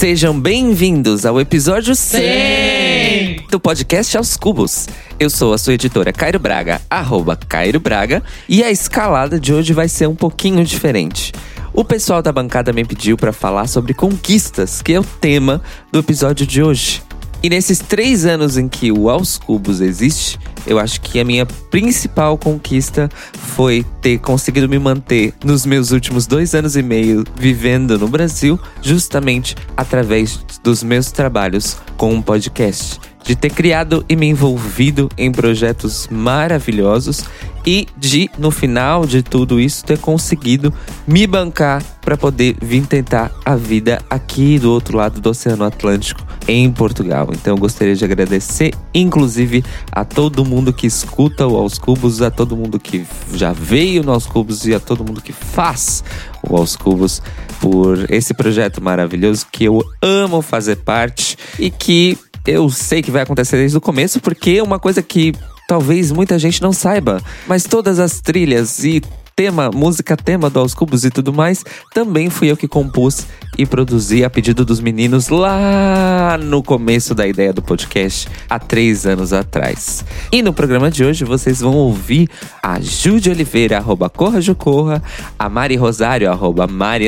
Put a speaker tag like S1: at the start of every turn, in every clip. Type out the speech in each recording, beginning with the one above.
S1: Sejam bem-vindos ao episódio 100 do podcast Aos Cubos. Eu sou a sua editora Cairo Braga, arroba Cairo Braga, e a escalada de hoje vai ser um pouquinho diferente. O pessoal da bancada me pediu para falar sobre conquistas, que é o tema do episódio de hoje. E nesses três anos em que o Aos Cubos existe, eu acho que a minha principal conquista foi ter conseguido me manter nos meus últimos dois anos e meio vivendo no Brasil, justamente através dos meus trabalhos com um podcast. De ter criado e me envolvido em projetos maravilhosos e de, no final de tudo isso, ter conseguido me bancar para poder vir tentar a vida aqui do outro lado do Oceano Atlântico, em Portugal. Então eu gostaria de agradecer, inclusive, a todo mundo que escuta o Aos Cubos, a todo mundo que já veio no Aos Cubos e a todo mundo que faz o Aos Cubos por esse projeto maravilhoso que eu amo fazer parte e que eu sei que vai acontecer desde o começo, porque é uma coisa que talvez muita gente não saiba, mas todas as trilhas e tema, música tema do Aos Cubos e tudo mais, também fui eu que compus e produzi a pedido dos meninos lá no começo da ideia do podcast, há três anos atrás. E no programa de hoje vocês vão ouvir a Jude Oliveira, arroba Corra Corra, a Mari Rosário, arroba Mari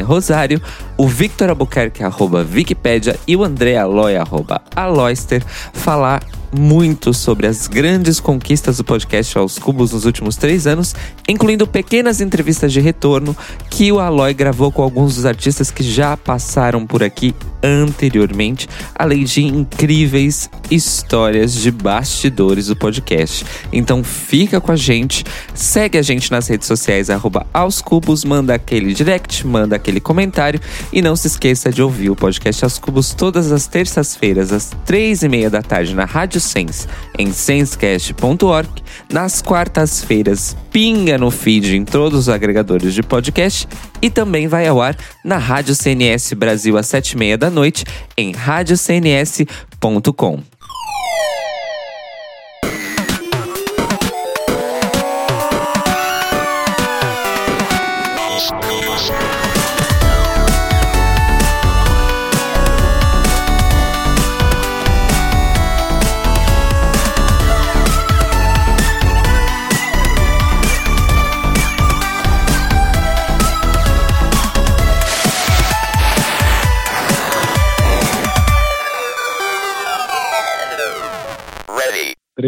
S1: Rosário, o Victor Albuquerque, arroba Wikipedia e o André Aloy, arroba Aloyster, falar muito sobre as grandes conquistas do podcast aos cubos nos últimos três anos, incluindo pequenas entrevistas de retorno que o Aloy gravou com alguns dos artistas que já passaram por aqui anteriormente, além de incríveis histórias de bastidores do podcast. Então fica com a gente, segue a gente nas redes sociais, arroba aos cubos, manda aquele direct, manda aquele comentário e não se esqueça de ouvir o podcast aos cubos todas as terças-feiras, às três e meia da tarde na Rádio Sense, em sensecast.org, nas quartas-feiras pinga no feed em todos os agregadores de podcast e também vai ao ar na Rádio CNS Brasil às sete e meia da noite em radiocns.com.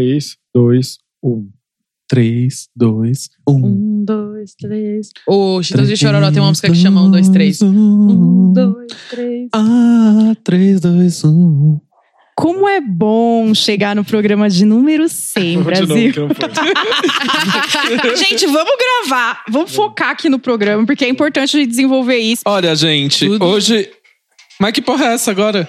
S2: Três, dois, um. Três, dois, um.
S3: Um, dois, três. O Chitãozinho de Chororó tem uma música que chama Um, dois, três. Um, dois, três.
S2: Ah, três, dois, um.
S3: Como é bom chegar no programa de número 100,
S2: Vou de novo,
S3: Brasil.
S2: foi.
S3: Gente, vamos gravar. Vamos focar aqui no programa, porque é importante a gente desenvolver isso.
S4: Olha, gente,
S3: Tudo.
S4: hoje. Mas que porra é essa agora?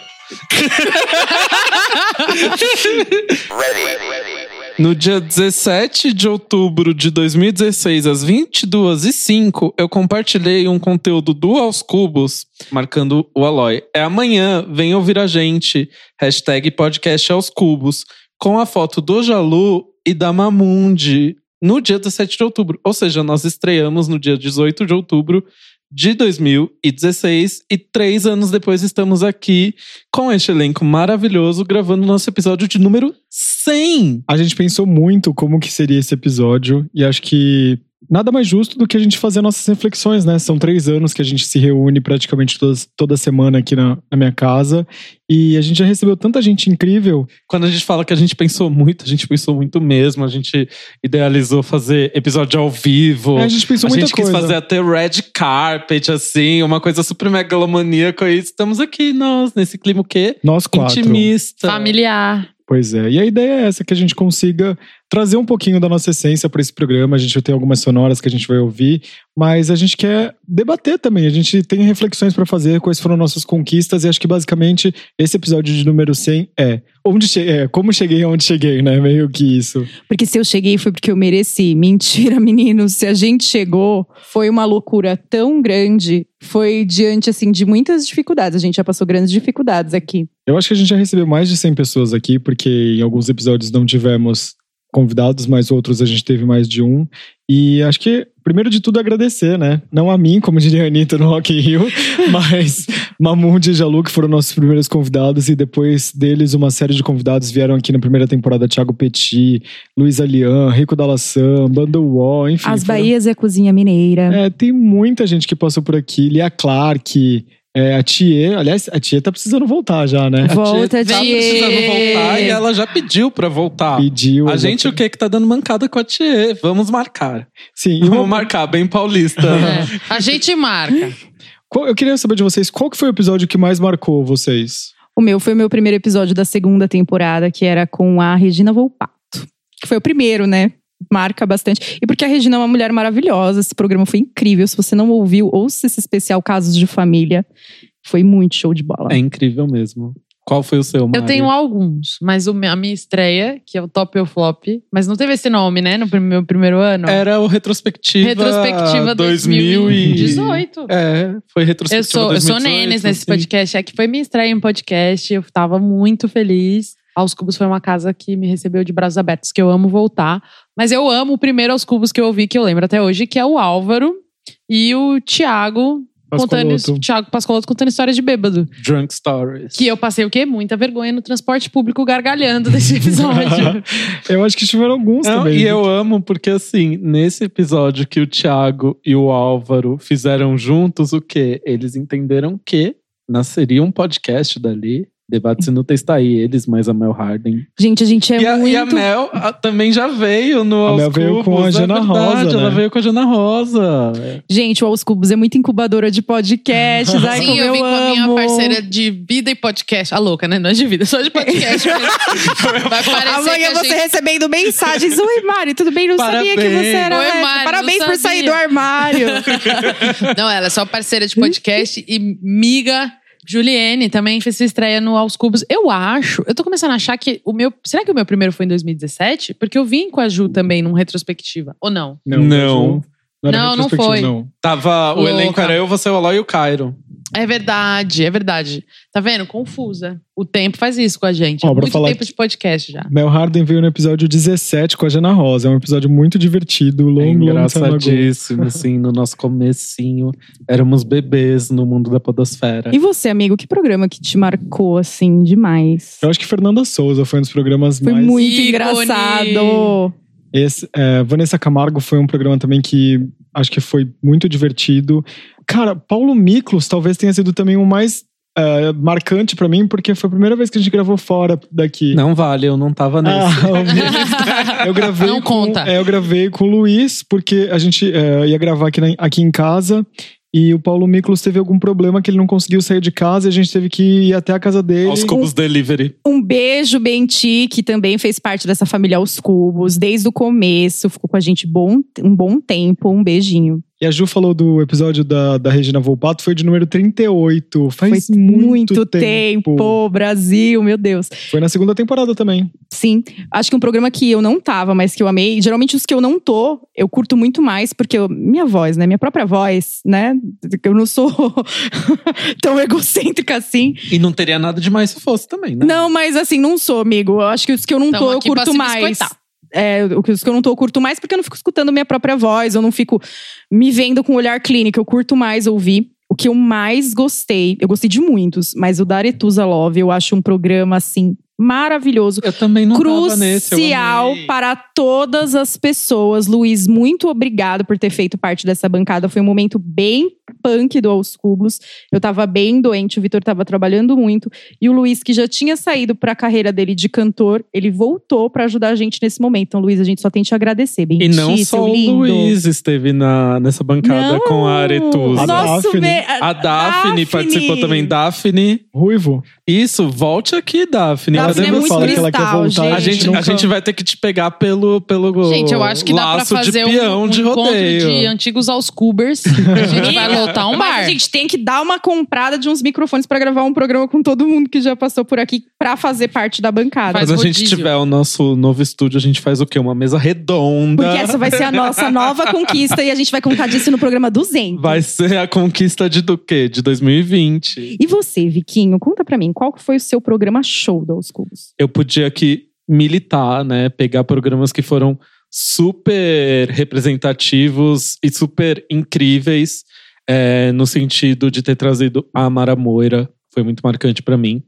S4: No dia 17 de outubro de 2016, às 22h05, eu compartilhei um conteúdo do Aos Cubos, marcando o Aloy. É amanhã, vem ouvir a gente. Hashtag podcast aos cubos. Com a foto do Jalu e da Mamundi. No dia 17 de outubro. Ou seja, nós estreamos no dia 18 de outubro de 2016 e três anos depois estamos aqui com este elenco maravilhoso gravando nosso episódio de número 100.
S2: A gente pensou muito como que seria esse episódio e acho que nada mais justo do que a gente fazer nossas reflexões, né? São três anos que a gente se reúne praticamente todas, toda semana aqui na, na minha casa e a gente já recebeu tanta gente incrível.
S4: Quando a gente fala que a gente pensou muito, a gente pensou muito mesmo. A gente idealizou fazer episódio ao vivo.
S2: É, a gente pensou
S4: a
S2: muita
S4: gente quis
S2: coisa.
S4: fazer até red carpet, assim, uma coisa super megalomaníaca. E estamos aqui, nós, nesse clima o quê?
S2: Nós quatro.
S4: Intimista.
S3: Familiar.
S2: Pois é. E a ideia é essa, que a gente consiga trazer um pouquinho da nossa essência para esse programa. A gente ter algumas sonoras que a gente vai ouvir, mas a gente quer debater também. A gente tem reflexões para fazer, quais foram nossas conquistas, e acho que basicamente esse episódio de número 100 é, onde che é como cheguei aonde cheguei, né? Meio que isso.
S3: Porque se eu cheguei foi porque eu mereci. Mentira, meninos. Se a gente chegou, foi uma loucura tão grande. Foi diante, assim, de muitas dificuldades. A gente já passou grandes dificuldades aqui.
S2: Eu acho que a gente já recebeu mais de 100 pessoas aqui, porque em alguns episódios não tivemos convidados, mas outros a gente teve mais de um. E acho que, primeiro de tudo, agradecer, né? Não a mim, como diria a Anitta no Rock in Rio, mas, Mamundi e Jalu, que foram nossos primeiros convidados, e depois deles, uma série de convidados vieram aqui na primeira temporada: Thiago Petit, Luiz Alian, Rico Dalassan, Wall, enfim.
S3: As
S2: foram-
S3: Bahias e a Cozinha Mineira.
S2: É, tem muita gente que passou por aqui. Lia Clark, é, a Thier. Aliás, a Thier tá precisando voltar já, né?
S3: Volta,
S4: Tá
S3: Thier.
S4: precisando voltar e ela já pediu pra voltar.
S2: Pediu.
S4: A gente o que que tá dando mancada com a Thier? Vamos marcar.
S2: Sim,
S4: Vamos
S2: uma-
S4: marcar, bem paulista.
S5: É, a gente marca.
S2: qual- eu queria saber de vocês, qual que foi o episódio que mais marcou vocês?
S3: O meu foi o meu primeiro episódio da segunda temporada, que era com a Regina Volpato. Que foi o primeiro, né? Marca bastante. E porque a Regina é uma mulher maravilhosa. Esse programa foi incrível. Se você não ouviu, ouça esse especial Casos de Família. Foi muito show de bola.
S4: É incrível mesmo. Qual foi o seu,
S5: Eu
S4: Mari?
S5: tenho alguns, mas o a minha estreia, que é o Top ou Flop, mas não teve esse nome, né, no meu primeiro ano?
S4: Era o Retrospectiva,
S5: Retrospectiva
S4: 2000 e...
S5: 2018.
S4: É, foi
S5: Eu
S4: Retrospectiva
S5: sou, eu sou
S4: 2018,
S5: Nenes nesse
S4: assim.
S5: podcast. É que foi minha estreia em podcast. Eu tava muito feliz. Aos Cubos foi uma casa que me recebeu de braços abertos, que eu amo voltar. Mas eu amo o primeiro Aos Cubos que eu ouvi, que eu lembro até hoje, que é o Álvaro e o Thiago contando. Thiago Pascoloto contando histórias de bêbado.
S4: Drunk Stories.
S5: Que eu passei o quê? Muita vergonha no transporte público gargalhando desse episódio.
S2: eu acho que tiveram alguns
S4: Não,
S2: também.
S4: e eu amo porque, assim, nesse episódio que o Thiago e o Álvaro fizeram juntos, o quê? Eles entenderam que nasceria um podcast dali. Debates Inúteis tá aí, eles mais a Mel Harden.
S3: Gente, a gente é
S4: e, a,
S3: muito.
S4: e a Mel a, também já veio no
S2: A
S4: Aos
S2: Mel veio com
S4: Cubos,
S2: a
S4: é
S2: Jana
S4: verdade,
S2: Rosa,
S4: Ela
S2: né?
S4: veio com a Jana Rosa.
S3: Gente, o Aos Cubos é muito incubadora de podcasts. Ai,
S5: Sim,
S3: como
S5: eu
S3: eu
S5: vim com a minha
S3: amo.
S5: parceira de vida e podcast. A louca, né? Não é de vida, só de podcast. Vai
S3: Amanhã você
S5: gente...
S3: recebendo mensagens. Oi, Mari, tudo bem? Não sabia que
S4: Parabéns.
S3: você era
S5: Oi,
S3: lésbica.
S5: Mari,
S3: Parabéns por sair do armário.
S5: Não, ela é só parceira de podcast e miga. Juliene também fez sua estreia no Aos Cubos. Eu acho, eu tô começando a achar que o meu. Será que o meu primeiro foi em 2017? Porque eu vim com a Ju também num retrospectiva. Ou não?
S2: Não.
S4: Não.
S2: era
S5: Não, não
S2: retrospectiva,
S5: foi.
S2: Não.
S4: Tava, o
S5: Louca.
S4: elenco era eu, você, o Aloy e o Cairo.
S5: É verdade, é verdade. Tá vendo? Confusa. O tempo faz isso com a gente.
S2: Ó,
S5: é muito
S2: falar
S5: tempo de podcast já.
S2: Mel Harden veio no episódio 17 com a Jana Rosa. É um episódio muito divertido,
S4: É
S2: long, long time ago.
S4: engraçadíssimo, assim, no nosso comecinho. Éramos bebês no mundo da podosfera.
S3: E você, amigo, que programa que te marcou, assim, demais?
S2: Eu acho que Fernanda Souza foi um dos programas
S3: Foi
S2: mais...
S3: muito
S5: Ícone.
S3: engraçado.
S2: Esse, é, Vanessa Camargo foi um programa também que acho que foi muito divertido. Cara, Paulo Miklos talvez tenha sido também o mais é, marcante pra mim, porque foi a primeira vez que a gente gravou fora daqui.
S4: Não vale, eu não tava nesse.
S2: Ah, eu gravei
S5: Não
S2: com,
S5: conta.
S2: é, eu gravei com o Luiz, porque a gente é, ia gravar aqui, na- aqui em casa. E o Paulo Miklos teve algum problema que ele não conseguiu sair de casa e a gente teve que ir até a casa dele.
S4: Aos cubos delivery.
S3: Um beijo, Benti, que também fez parte dessa família aos cubos, desde o começo, ficou com a gente bom, um bom tempo. Um beijinho.
S2: E a Ju falou do episódio da, da Regina Volpato, foi de número 38. Faz
S3: Foi
S2: muito,
S3: tempo. Brasil, meu Deus.
S2: Foi na segunda temporada também.
S3: Sim, acho que um programa que eu não tava, mas que eu amei. Geralmente os que eu não tô, eu curto muito mais, porque eu- minha voz, né? Minha própria voz, né? Eu não sou tão egocêntrica assim.
S4: E não teria nada demais se fosse também, né?
S3: Não, mas assim, não sou, amigo. Eu acho que os que eu não
S5: Tamo
S3: tô, eu curto mais.
S5: biscoitar.
S3: É, os que eu não tô, eu curto mais porque eu não fico escutando minha própria voz, eu não fico me vendo com um olhar clínico. Eu curto mais ouvir. O que eu mais gostei, eu gostei de muitos, mas o da Aretusa Love eu acho um programa assim maravilhoso
S4: Eu também não tava nesse. eu
S3: crucial para todas as pessoas. Luiz, muito obrigado por ter feito parte dessa bancada. Foi um momento bem punk do Aos Cubos. Eu tava bem doente, o Vitor tava trabalhando muito. E o Luiz, que já tinha saído para a carreira dele de cantor, ele voltou para ajudar a gente nesse momento. Então, Luiz, a gente só tem que te agradecer. Bem
S4: E não só o
S3: lindo.
S4: Luiz esteve na, nessa bancada
S3: Não,
S4: com a Aretusa.
S2: A Daphne.
S4: A Daphne participou também. Daphne.
S2: Ruivo.
S4: Isso, volte aqui, Daphne.
S3: Daphne é muito
S2: fala
S4: você?
S2: que ela quer
S3: cristal,
S2: voltar,
S3: gente.
S4: A gente,
S2: nunca-
S4: a gente vai ter que te pegar pelo, pelo
S5: Gente, eu acho que dá pra
S4: laço
S5: fazer
S4: de peão
S5: um, um
S4: de
S5: encontro
S4: rodeio.
S5: de antigos aos cubers. A gente vai lotar um
S3: Mas
S5: bar.
S3: a gente tem que dar uma comprada de uns microfones pra gravar um programa com todo mundo que já passou por aqui pra fazer parte da bancada.
S4: Quando a gente tiver o nosso novo estúdio, a gente faz o quê? Uma mesa redonda.
S3: Porque essa vai ser a nossa nova conquista e a gente vai contar disso no programa 200.
S4: Vai ser a conquista de do quê? De 2020.
S3: E você, Viquinho, conta pra mim, qual foi o seu programa show da Aos Cubos?
S4: Eu podia aqui militar, né? Pegar programas que foram super representativos e super incríveis. É, no sentido de ter trazido a Mara Moira. Foi muito marcante pra mim.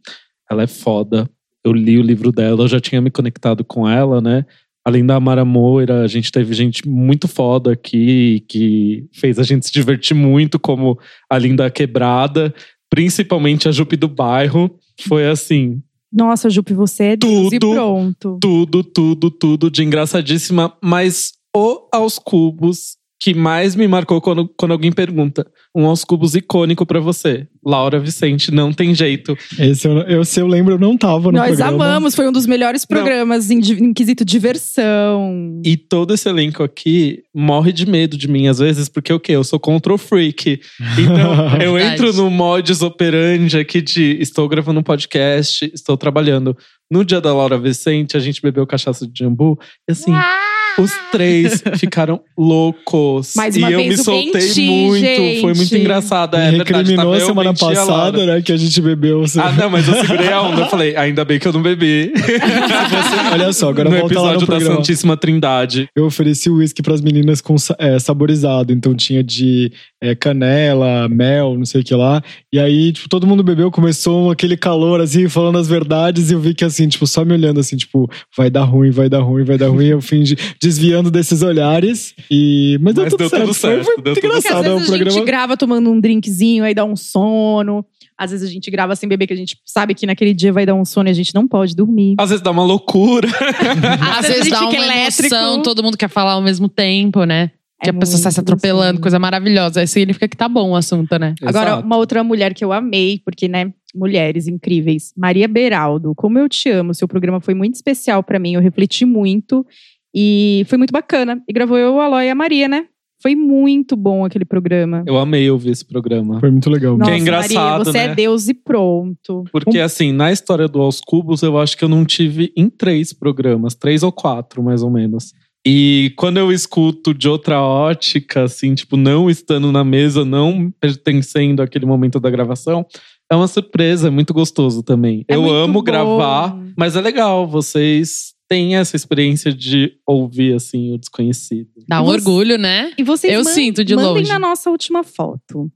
S4: Ela é foda. Eu li o livro dela, eu já tinha me conectado com ela, né? Além da Mara Moira, a gente teve gente muito foda aqui, que fez a gente se divertir muito, como a Linda Quebrada, principalmente a Jupe do Bairro. Foi assim,
S3: Nossa, Jupe, você é Deus e
S4: Tudo.
S3: pronto.
S4: tudo, tudo, tudo de engraçadíssima, mas o aos cubos que mais me marcou quando, quando alguém pergunta. Um aos cubos icônico pra você. Laura Vicente, não tem jeito.
S2: Esse eu, eu, se eu lembro, eu não tava no
S3: Nós
S2: programa.
S3: amamos, foi um dos melhores programas em, em quesito diversão.
S4: E todo esse elenco aqui morre de medo de mim, às vezes, porque o quê? Eu sou control freak. Então, eu entro no modus operandi aqui de estou gravando um podcast, estou trabalhando. No dia da Laura Vicente, a gente bebeu cachaça de jambu. E assim, os três ficaram loucos.
S3: Mais
S4: e
S3: uma
S4: eu
S3: vez
S4: me
S3: o
S4: soltei
S3: Menti,
S4: muito.
S3: gente.
S4: Foi muito engraçado. É
S2: Me
S4: verdade,
S2: recriminou
S4: eu,
S2: semana
S4: e
S2: passada, né? Que a gente bebeu.
S4: Ah, não, mas eu segurei a onda. Eu falei, ainda bem que eu não bebi.
S2: Olha só, agora
S4: no
S2: volta lá no
S4: episódio da
S2: programa.
S4: Santíssima Trindade.
S2: Eu ofereci uísque pras meninas com é, saborizado. Então tinha de é, canela, mel, não sei o que lá. E aí, tipo, todo mundo bebeu, começou aquele calor, assim, falando as verdades. E eu vi que, assim, tipo, só me olhando, assim, tipo, vai dar ruim, vai dar ruim, vai dar ruim. Eu fingi desviando desses olhares. E... Mas, deu,
S4: Mas
S2: tudo,
S4: deu
S2: certo.
S4: tudo certo,
S2: Foi,
S4: deu
S2: muito
S4: tudo
S3: Porque às
S2: engraçado. É um
S3: vezes a gente
S2: programa...
S3: grava tomando um drinkzinho, aí dá um sono. Às vezes a gente grava sem beber, que a gente sabe que naquele dia vai dar um sono e a gente não pode dormir.
S4: Às vezes dá uma loucura.
S5: Às vezes dá uma
S3: fica elétrico.
S5: emoção, todo mundo quer falar ao mesmo tempo, né? Que
S3: É
S5: a pessoa sai se atropelando,
S3: gostoso.
S5: coisa maravilhosa. Aí significa que tá bom o assunto, né?
S3: Agora,
S4: Exato.
S3: uma outra mulher que eu amei, porque, né, mulheres incríveis. Maria Beraldo, como eu te amo. Seu programa foi muito especial pra mim, eu refleti muito. E foi muito bacana. E gravou eu, a Aloy e a Maria, né? Foi muito bom aquele programa.
S4: Eu amei ouvir esse programa.
S2: Foi muito legal.
S3: Nossa,
S4: é engraçado,
S3: Maria, você
S4: né?
S3: é Deus e pronto.
S4: Porque, assim, na história do Aos Cubos, eu acho que eu não tive em três programas, três ou quatro, mais ou menos. E quando eu escuto de outra ótica, assim, tipo, não estando na mesa, não pertencendo àquele momento da gravação, é uma surpresa, é muito gostoso também.
S3: É
S4: eu amo
S3: bom.
S4: gravar, mas é legal, vocês têm essa experiência de ouvir, assim, o desconhecido.
S5: Dá um
S3: você-
S5: orgulho, né?
S3: E vocês
S5: Eu sinto de
S3: mandem
S5: longe.
S3: na nossa última foto.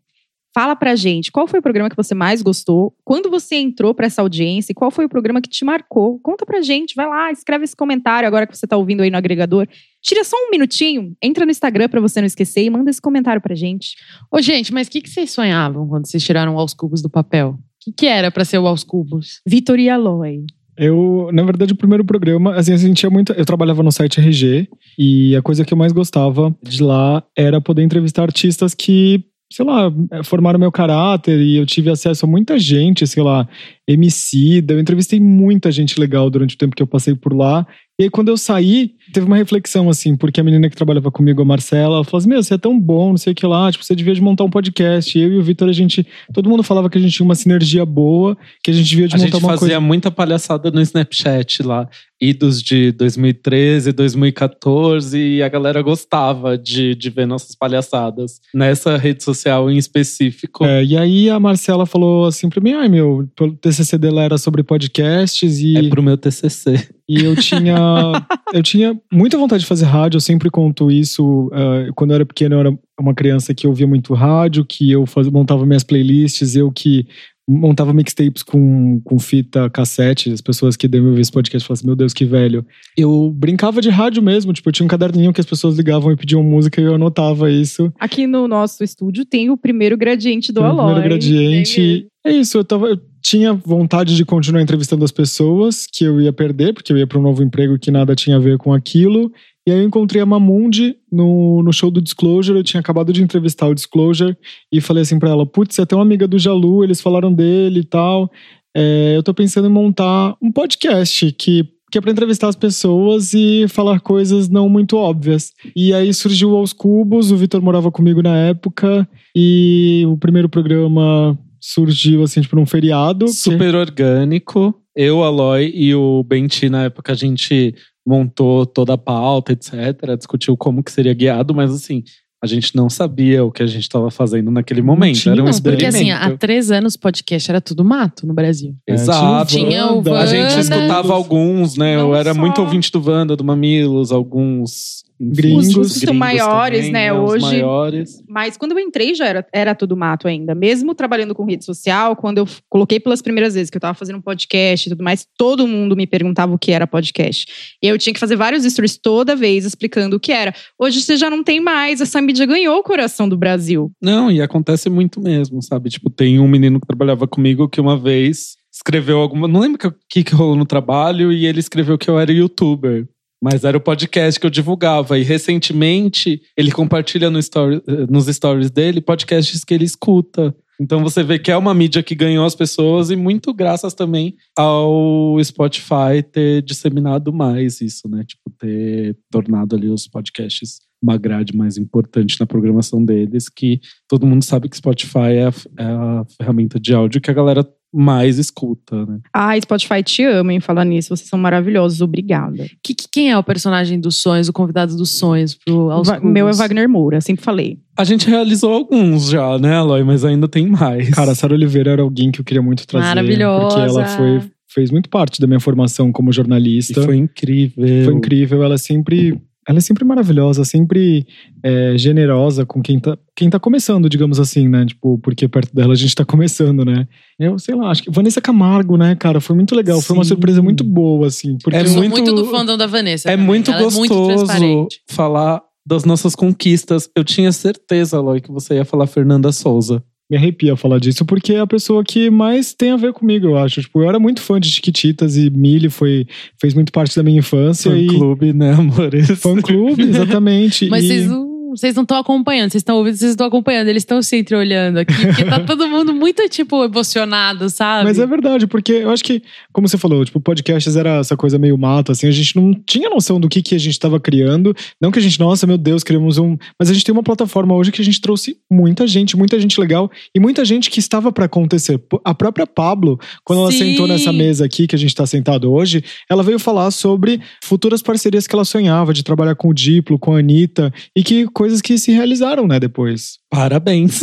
S3: Fala pra gente, qual foi o programa que você mais gostou? Quando você entrou pra essa audiência? E qual foi o programa que te marcou? Conta pra gente, vai lá, escreve esse comentário agora que você tá ouvindo aí no agregador. Tira só um minutinho, entra no Instagram pra você não esquecer e manda esse comentário pra gente.
S5: Ô, gente, mas o que, que vocês sonhavam quando vocês tiraram o aos cubos do papel? O que, que era pra ser o aos cubos?
S3: Vitor e Aloy.
S2: Eu, na verdade, o primeiro programa, assim, eu sentia muito. Eu trabalhava no site RG e a coisa que eu mais gostava de lá era poder entrevistar artistas que, sei lá, eh, formaram meu caráter e eu tive acesso a muita gente, sei lá, Emicida. Eu entrevistei muita gente legal durante o tempo que eu passei por lá. E aí, quando eu saí, teve uma reflexão, assim, porque a menina que trabalhava comigo, a Marcela, ela falou assim: Meu, você é tão bom, não sei o que lá, tipo, você devia de montar um podcast. E eu e o Vitor, a gente. Todo mundo falava que a gente tinha uma sinergia boa, que a gente devia de
S4: A
S2: montar
S4: gente
S2: uma
S4: fazia
S2: coisa.
S4: muita palhaçada no Snapchat lá. Idos de 2013, 2014, e a galera gostava de, de ver nossas palhaçadas. Nessa rede social em específico.
S2: É, e aí a Marcela falou assim pra mim: ai meu, o TCC dela era sobre podcasts e,
S4: É pro meu TCC.
S2: e eu tinha eu tinha muita vontade de fazer rádio. Eu sempre conto isso. ah, quando eu era pequeno, eu era uma criança que ouvia muito rádio, que eu faz, montava minhas playlists, eu que montava mixtapes com, com fita cassete. As pessoas que devem ouvir esse podcast falam assim: meu Deus, que velho. Eu brincava de rádio mesmo, tipo, eu tinha um caderninho que as pessoas ligavam e pediam música e eu anotava isso.
S3: Aqui no nosso estúdio tem o primeiro gradiente do
S2: Foi o primeiro gradiente.
S3: Tem
S2: É isso, eu, tava, eu tinha vontade de continuar entrevistando as pessoas que eu ia perder, porque eu ia para um novo emprego que nada tinha a ver com aquilo. E aí eu encontrei a Mamundi no, no show do Disclosure. Eu tinha acabado de entrevistar o Disclosure e falei assim pra ela: Putz, você é até uma amiga do Jalu, eles falaram dele e tal. É, eu tô pensando em montar um podcast que. Que é pra entrevistar as pessoas e falar coisas não muito óbvias. E aí surgiu Aos Cubos, o Vitor morava comigo na época, e o primeiro programa surgiu assim, tipo, num feriado. que-
S4: Super orgânico. Eu, Aloy e o Benti, na época, a gente montou toda a pauta, etc. Discutiu como que seria guiado, mas assim, a gente não sabia o que a gente estava fazendo naquele momento.
S2: tinha
S4: Era um
S2: Não,
S5: porque assim,
S4: experimento.
S5: há três anos o podcast era tudo mato no Brasil.
S2: É,
S4: Exato.
S5: Tinha o
S2: Wanda,
S4: A gente escutava alguns, né? Eu
S5: Não
S4: era
S5: só.
S4: muito ouvinte do Wanda, do Mamilos, alguns
S2: Gringos.
S3: Os custos são maiores,
S4: também,
S3: né,
S4: Os
S3: hoje.
S4: maiores.
S3: Mas quando eu entrei já era, era tudo mato ainda. Mesmo trabalhando com rede social, quando eu coloquei pelas primeiras vezes que eu tava fazendo um podcast e tudo mais, todo mundo me perguntava o que era podcast. E eu tinha que fazer vários stories toda vez explicando o que era. Hoje você já não tem mais, essa mídia ganhou o coração do Brasil.
S4: Não, e acontece muito mesmo, sabe? Tipo, tem um menino que trabalhava comigo que uma vez escreveu alguma. Não lembro o que, que rolou no trabalho e ele escreveu que eu era youtuber. Mas era o podcast que eu divulgava. E recentemente ele compartilha no story, nos stories dele podcasts que ele escuta. Então você vê que é uma mídia que ganhou as pessoas e muito graças também ao Spotify ter disseminado mais isso, né? Tipo, ter tornado ali os podcasts uma grade mais importante na programação deles, que todo mundo sabe que Spotify é a, é a ferramenta de áudio que a galera mais escuta, né?
S3: Ai, Spotify te ama em falar nisso. Vocês são maravilhosos. Obrigada.
S5: Que, que- quem é o personagem dos sonhos, o convidado dos sonhos pro aos
S3: Va- meu é? Wagner Moura, sempre falei.
S4: A gente realizou alguns já, né, Aloy? Mas ainda tem mais.
S2: Cara, a Sara Oliveira era alguém que eu queria muito trazer.
S5: Maravilhosa.
S2: Porque ela foi, fez muito parte da minha formação como
S4: E
S2: jornalista.
S4: foi incrível.
S2: Foi incrível. Ela sempre. Ela é sempre maravilhosa, sempre é, generosa com quem tá, quem tá começando, digamos assim, né? Tipo, porque perto dela a gente tá começando, né? Eu sei lá, acho que Vanessa Camargo, né, cara? Foi muito legal. Foi uma
S4: Sim.
S2: surpresa muito boa, assim. Porque
S4: É
S5: Eu sou
S4: muito-
S5: muito, do fandom da Vanessa.
S4: É
S5: também.
S4: muito
S5: Ela
S4: gostoso
S5: É muito
S4: falar das nossas conquistas. Eu tinha certeza, Aloy, que você ia falar Fernanda Souza.
S2: Me arrepia falar disso, porque é a pessoa que mais tem a ver comigo, eu acho. Tipo, eu era muito fã de Chiquititas e Millie foi, fez muito parte da minha infância.
S4: Fã
S2: e
S4: clube, né, amores?
S2: Fã clube, exatamente.
S5: Mas
S2: e...
S5: vocês não. Vocês não estão acompanhando, vocês estão ouvindo, vocês estão acompanhando, eles estão se entreolhando aqui, porque tá todo mundo muito, tipo, emocionado, sabe?
S2: Mas é verdade, porque eu acho que, como você falou, tipo, podcasts era essa coisa meio mato, assim, a gente não tinha noção do que, que a gente estava criando. Não que a gente, nossa, meu Deus, criamos um. Mas a gente tem uma plataforma hoje que a gente trouxe muita gente, muita gente legal e muita gente que estava para acontecer. A própria Pablo, quando ela
S5: Sim.
S2: sentou nessa mesa aqui que a gente tá sentado hoje, ela veio falar sobre futuras parcerias que ela sonhava, de trabalhar com o Diplo, com a Anitta, e que coisas que se realizaram, né, depois.
S4: Parabéns.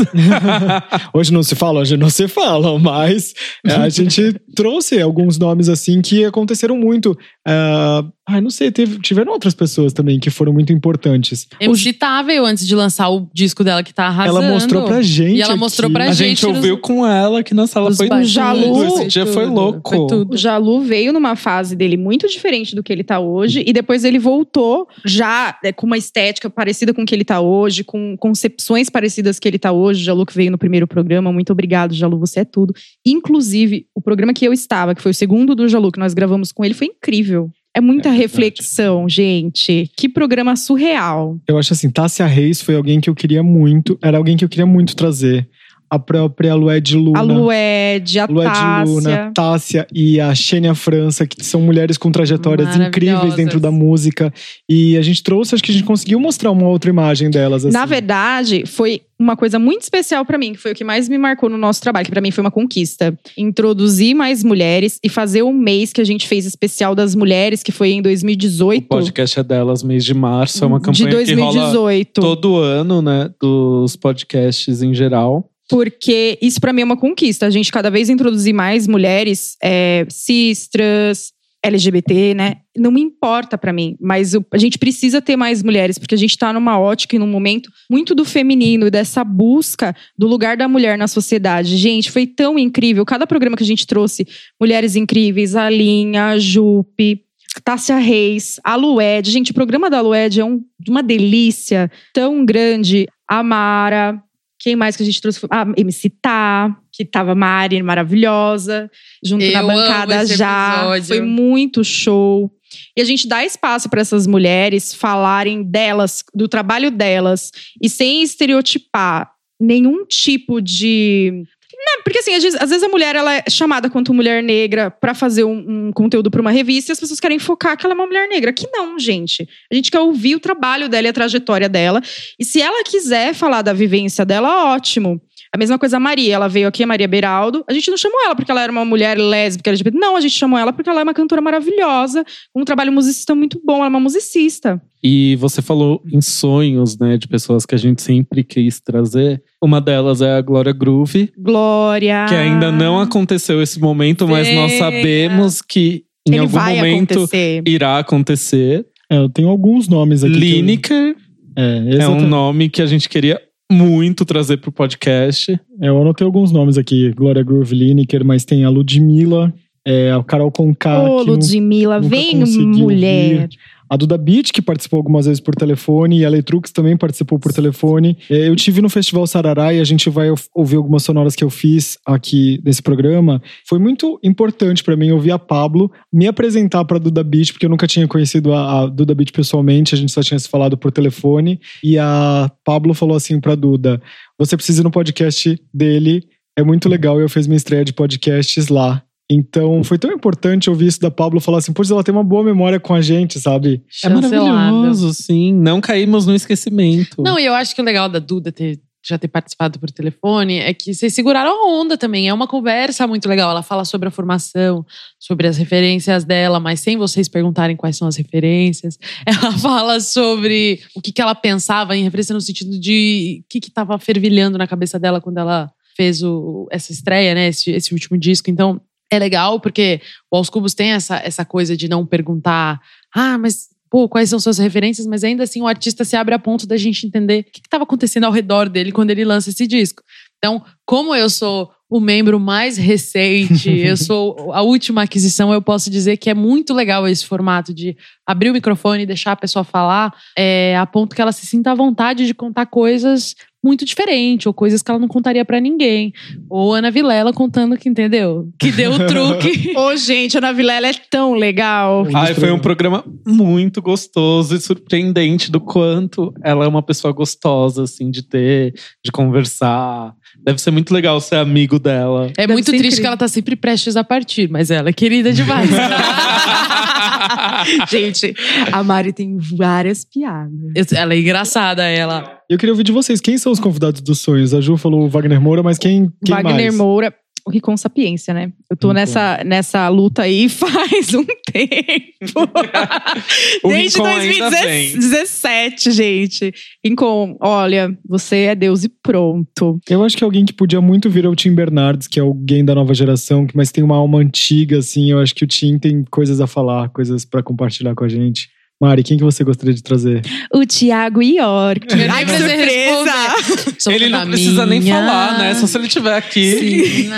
S2: Hoje não se fala, hoje não se fala, mas é, a gente trouxe alguns nomes assim que aconteceram muito. Ah, ai, não sei, teve- tiveram outras pessoas também que foram muito importantes.
S5: MC Tá veio antes de lançar o disco dela que tá arrasando.
S2: Ela mostrou pra gente.
S5: E ela mostrou
S2: aqui.
S5: pra
S4: A
S5: gente
S4: gente ouviu
S5: nos-
S4: com ela aqui na sala. Foi
S5: bastidores,
S3: Jalu.
S4: Esse dia foi louco.
S5: foi tudo.
S3: O Jalu veio numa fase dele muito diferente do que ele tá hoje, e depois ele voltou já é, com uma estética parecida com o que ele tá hoje, com concepções parecidas que ele tá hoje. O Jalu que veio no primeiro programa, muito obrigado, Jalu, você é tudo. Inclusive, o programa que eu estava, que foi o segundo do Jalu, que nós gravamos com ele, foi incrível. É muita
S4: É
S3: reflexão, gente. Que programa surreal.
S2: Eu acho assim, Tássia Reis foi alguém que eu queria muito, era alguém que eu queria muito trazer. A própria Lued Luna.
S3: A Lued, a
S2: Lued Luna,
S3: Tássia.
S2: Tássia e a Xênia França, que são mulheres com trajetórias incríveis dentro da música. E a gente trouxe, acho que a gente conseguiu mostrar uma outra imagem delas. Assim.
S3: Na verdade, foi uma coisa muito especial pra mim, que foi o que mais me marcou no nosso trabalho, que pra mim foi uma conquista. Introduzir mais mulheres e fazer um mês que a gente fez especial das mulheres, que foi em
S4: O
S3: 2018.
S4: podcast é delas, mês de março. É uma
S3: de
S4: campanha que rola
S3: 2018.
S4: todo ano, né? Dos podcasts em geral.
S3: Porque isso pra mim é uma conquista. A gente cada vez introduzir mais mulheres, é, cis, trans, LGBT, né? Não me importa pra mim, mas a gente precisa ter mais mulheres, porque a gente tá numa ótica e num momento muito do feminino e dessa busca do lugar da mulher na sociedade. Gente, foi tão incrível. Cada programa que a gente trouxe, mulheres incríveis, a Linha, a Jupe. Tássia Reis, a Lued. Gente, o programa da Lued é um- uma delícia tão grande. A Mara, quem mais que a gente trouxe? A MC Tá, que tava Mari, maravilhosa, junto
S5: Eu
S3: na bancada já.
S5: episódio.
S3: Foi muito show. E a gente dá espaço para essas mulheres falarem delas, do trabalho delas, e sem estereotipar nenhum tipo de. Não, porque assim, às vezes, às vezes a mulher ela é chamada quanto mulher negra para fazer um, um conteúdo para uma revista e as pessoas querem focar que ela é uma mulher negra. Que não, gente. A gente quer ouvir o trabalho dela e a trajetória dela. E se ela quiser falar da vivência dela, ótimo. A mesma coisa a Maria. Ela veio aqui, a Maria Beraldo. A gente não chamou ela porque ela era uma mulher lésbica, LGBT. Não, a gente chamou ela porque ela é uma cantora maravilhosa, com um trabalho musicista muito bom. Ela é uma musicista.
S4: E você falou em sonhos, né? De pessoas que a gente sempre quis trazer. Uma delas é a Glória Groove.
S3: Glória.
S4: Que ainda não aconteceu esse momento, mas nós sabemos que em
S3: Ele
S4: algum momento
S3: acontecer.
S4: irá acontecer.
S2: É, eu tenho alguns nomes aqui. que eu-
S4: Lineker
S2: É,
S4: é um nome que a gente queria muito trazer pro podcast.
S2: É, eu anotei alguns nomes aqui. Glória Groove Lineker, mas tem a Ludmilla, é, a Carol Conká.
S3: Ô,
S2: não-
S3: Ludmilla, vem, mulher.
S2: ouvir. A Duda Beat, que participou algumas vezes por telefone, e a Letrux também participou por telefone. É, Eu tive no Festival Sarará e a gente vai ouvir algumas sonoras que eu fiz aqui nesse programa. Foi muito importante pra mim ouvir a Pablo me apresentar pra Duda Beat, porque eu nunca tinha conhecido a, a Duda Beat pessoalmente, a gente só tinha se falado por telefone. E a Pablo falou assim pra Duda: Você precisa ir no podcast dele, é muito legal. Eu fiz minha estreia de podcasts lá. Então, foi tão importante ouvir isso da Pablo falar assim, pois ela tem uma boa memória com a gente, sabe?
S4: É maravilhoso, sim. Não caímos no esquecimento.
S5: Não, e eu acho que o legal da Duda ter, já ter participado por telefone é que vocês seguraram a onda também. É uma conversa muito legal. Ela fala sobre a formação, sobre as referências dela, mas sem vocês perguntarem quais são as referências. Ela fala sobre o que, que ela pensava em referência no sentido de o que estava fervilhando na cabeça dela quando ela fez o, essa estreia, né? Esse, esse último disco. Então, é legal porque o Aos Cubos tem essa, essa coisa de não perguntar, ah, mas pô, quais são suas referências, mas ainda assim o artista se abre a ponto da gente entender o que estava acontecendo ao redor dele quando ele lança esse disco. Então, como eu sou o membro mais recente, eu sou a última aquisição, eu posso dizer que é muito legal esse formato de abrir o microfone e deixar a pessoa falar, é, a ponto que ela se sinta à vontade de contar coisas muito diferentes, ou coisas que ela não contaria pra ninguém. Ou Ana Vilela contando que, entendeu? Que deu o truque.
S3: Ô, gente, a Ana Vilela é tão legal.
S4: Ai, foi um programa muito gostoso e surpreendente do quanto ela é uma pessoa gostosa, assim, de ter, de conversar. Deve ser muito legal ser amigo dela.
S5: É
S3: Deve
S5: muito triste
S3: incrível.
S5: que ela tá sempre prestes a partir, mas ela é querida demais.
S3: gente, a Mari tem várias piadas.
S5: ela é engraçada, ela.
S2: Eu queria ouvir de vocês, quem são os convidados dos sonhos? A Ju falou o Wagner Moura, mas quem, quem
S3: Wagner
S2: mais?
S3: Moura, o Ricon Sapiência, né? Eu tô
S2: Muito
S3: nessa, nessa luta aí faz um tempo. Desde
S4: Rincon ainda vem.
S3: 2017, gente. Rincon, olha, você é Deus e pronto.
S2: Eu acho que alguém que podia muito vir é o Tim Bernardes, que é alguém da nova geração, que- mas tem uma alma antiga, assim. Eu acho que o Tim tem coisas a falar, coisas pra compartilhar com a gente. Mari, quem que você gostaria de trazer?
S3: O Thiago York.
S5: Nem
S3: Ai, que surpresa!
S4: Ele não precisa nem
S5: minha.
S4: falar, né? Só se ele estiver aqui.
S5: Sim.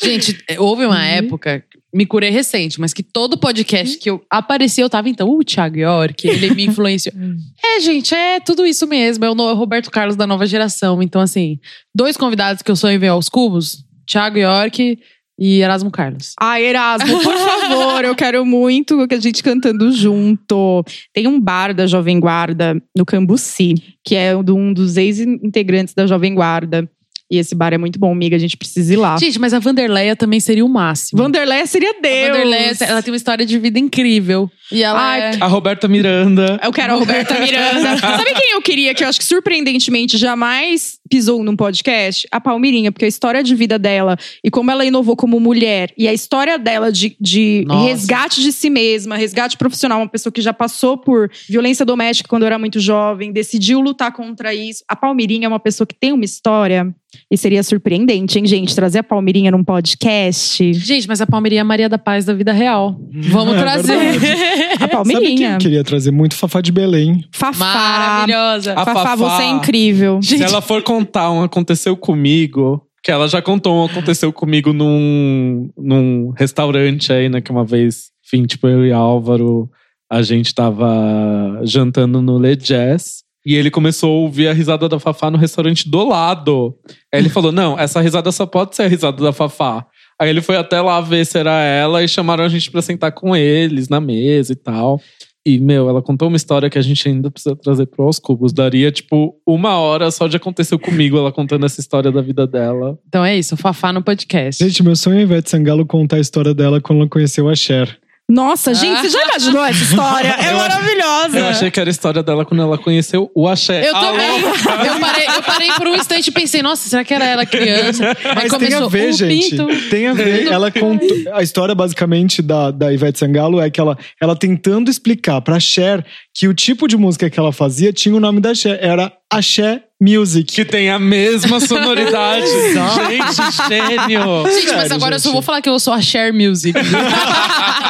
S5: Gente, houve uma época, me curei recente, mas que todo podcast que eu aparecia, eu tava então, o Thiago York, ele me influenciou. é, gente, é tudo isso mesmo. É o no- Roberto Carlos da nova geração. Então, assim, dois convidados que eu sonho ver aos cubos: Thiago York e Erasmo Carlos.
S3: Ai, Erasmo, por favor, eu quero muito que a gente cantando junto. Tem um bar da Jovem Guarda no Cambuci, que é um dos ex-integrantes da Jovem Guarda. E esse bar é muito bom, amiga, a gente precisa ir lá.
S5: Gente, mas a Vanderleia também seria o máximo.
S3: Vanderlei seria
S5: A
S3: Deus.
S5: Vanderleia, ela tem uma história de vida incrível. E ela
S3: Ai,
S5: é...
S4: A Roberta Miranda.
S3: Eu quero a Roberta Miranda. Sabe quem eu queria, que eu acho que surpreendentemente jamais pisou num podcast? A Palmirinha, porque a história de vida dela e como ela inovou como mulher e a história dela de, de
S5: Nossa.
S3: resgate de si mesma, resgate profissional, uma pessoa que já passou por violência doméstica quando era muito jovem, decidiu lutar contra isso. A Palmirinha é uma pessoa que tem uma história e seria surpreendente, hein, gente? Trazer a Palmirinha num podcast.
S5: Gente, mas a Palmeirinha é a Maria da Paz da vida real. Vamos
S2: É
S5: trazer.
S3: A
S2: Sabe quem
S3: Palmirinha.
S2: eu queria trazer muito? Fafá de Belém.
S3: Fafá.
S5: Maravilhosa.
S4: A
S3: Fafá,
S4: Fafá.
S3: você é incrível.
S4: Se ela for contar um aconteceu comigo, que ela já contou um aconteceu comigo num, num restaurante aí, né? Que uma vez, enfim, tipo, eu e Álvaro, a gente tava jantando no Le Jazz. E ele começou a ouvir a risada da Fafá no restaurante do lado. Aí ele falou: Não, essa risada só pode ser a risada da Fafá. Aí ele foi até lá ver se era ela e chamaram a gente pra sentar com eles na mesa e tal. E, meu, ela contou uma história que a gente ainda precisa trazer pro Aos Cubos. Daria, tipo, uma hora só de aconteceu comigo, ela contando essa história da vida dela.
S5: Então é isso, Fafá no podcast.
S2: Gente, meu sonho é a Ivete Sangalo contar a história dela quando ela conheceu a Cher.
S3: Nossa, gente, você já imaginou essa história? É
S4: Eu-
S3: maravilhosa.
S4: Eu achei que era a história dela quando ela conheceu o Axé.
S5: Eu
S4: Alô?
S5: também. Eu parei, eu parei por um instante e pensei, nossa, será que era ela criança? Aí
S2: Mas tem a ver,
S5: o
S2: gente.
S5: pinto.
S2: Tem a ver. Ela contou. A história, basicamente, da, da Ivete Sangalo é que ela, ela tentando explicar pra Cher que o tipo de música que ela fazia tinha o nome da Cher. Era Axé Music.
S4: Que tem a mesma sonoridade. Gente, gênio.
S5: Gente, mas agora eu só vou falar que eu sou a Share Music.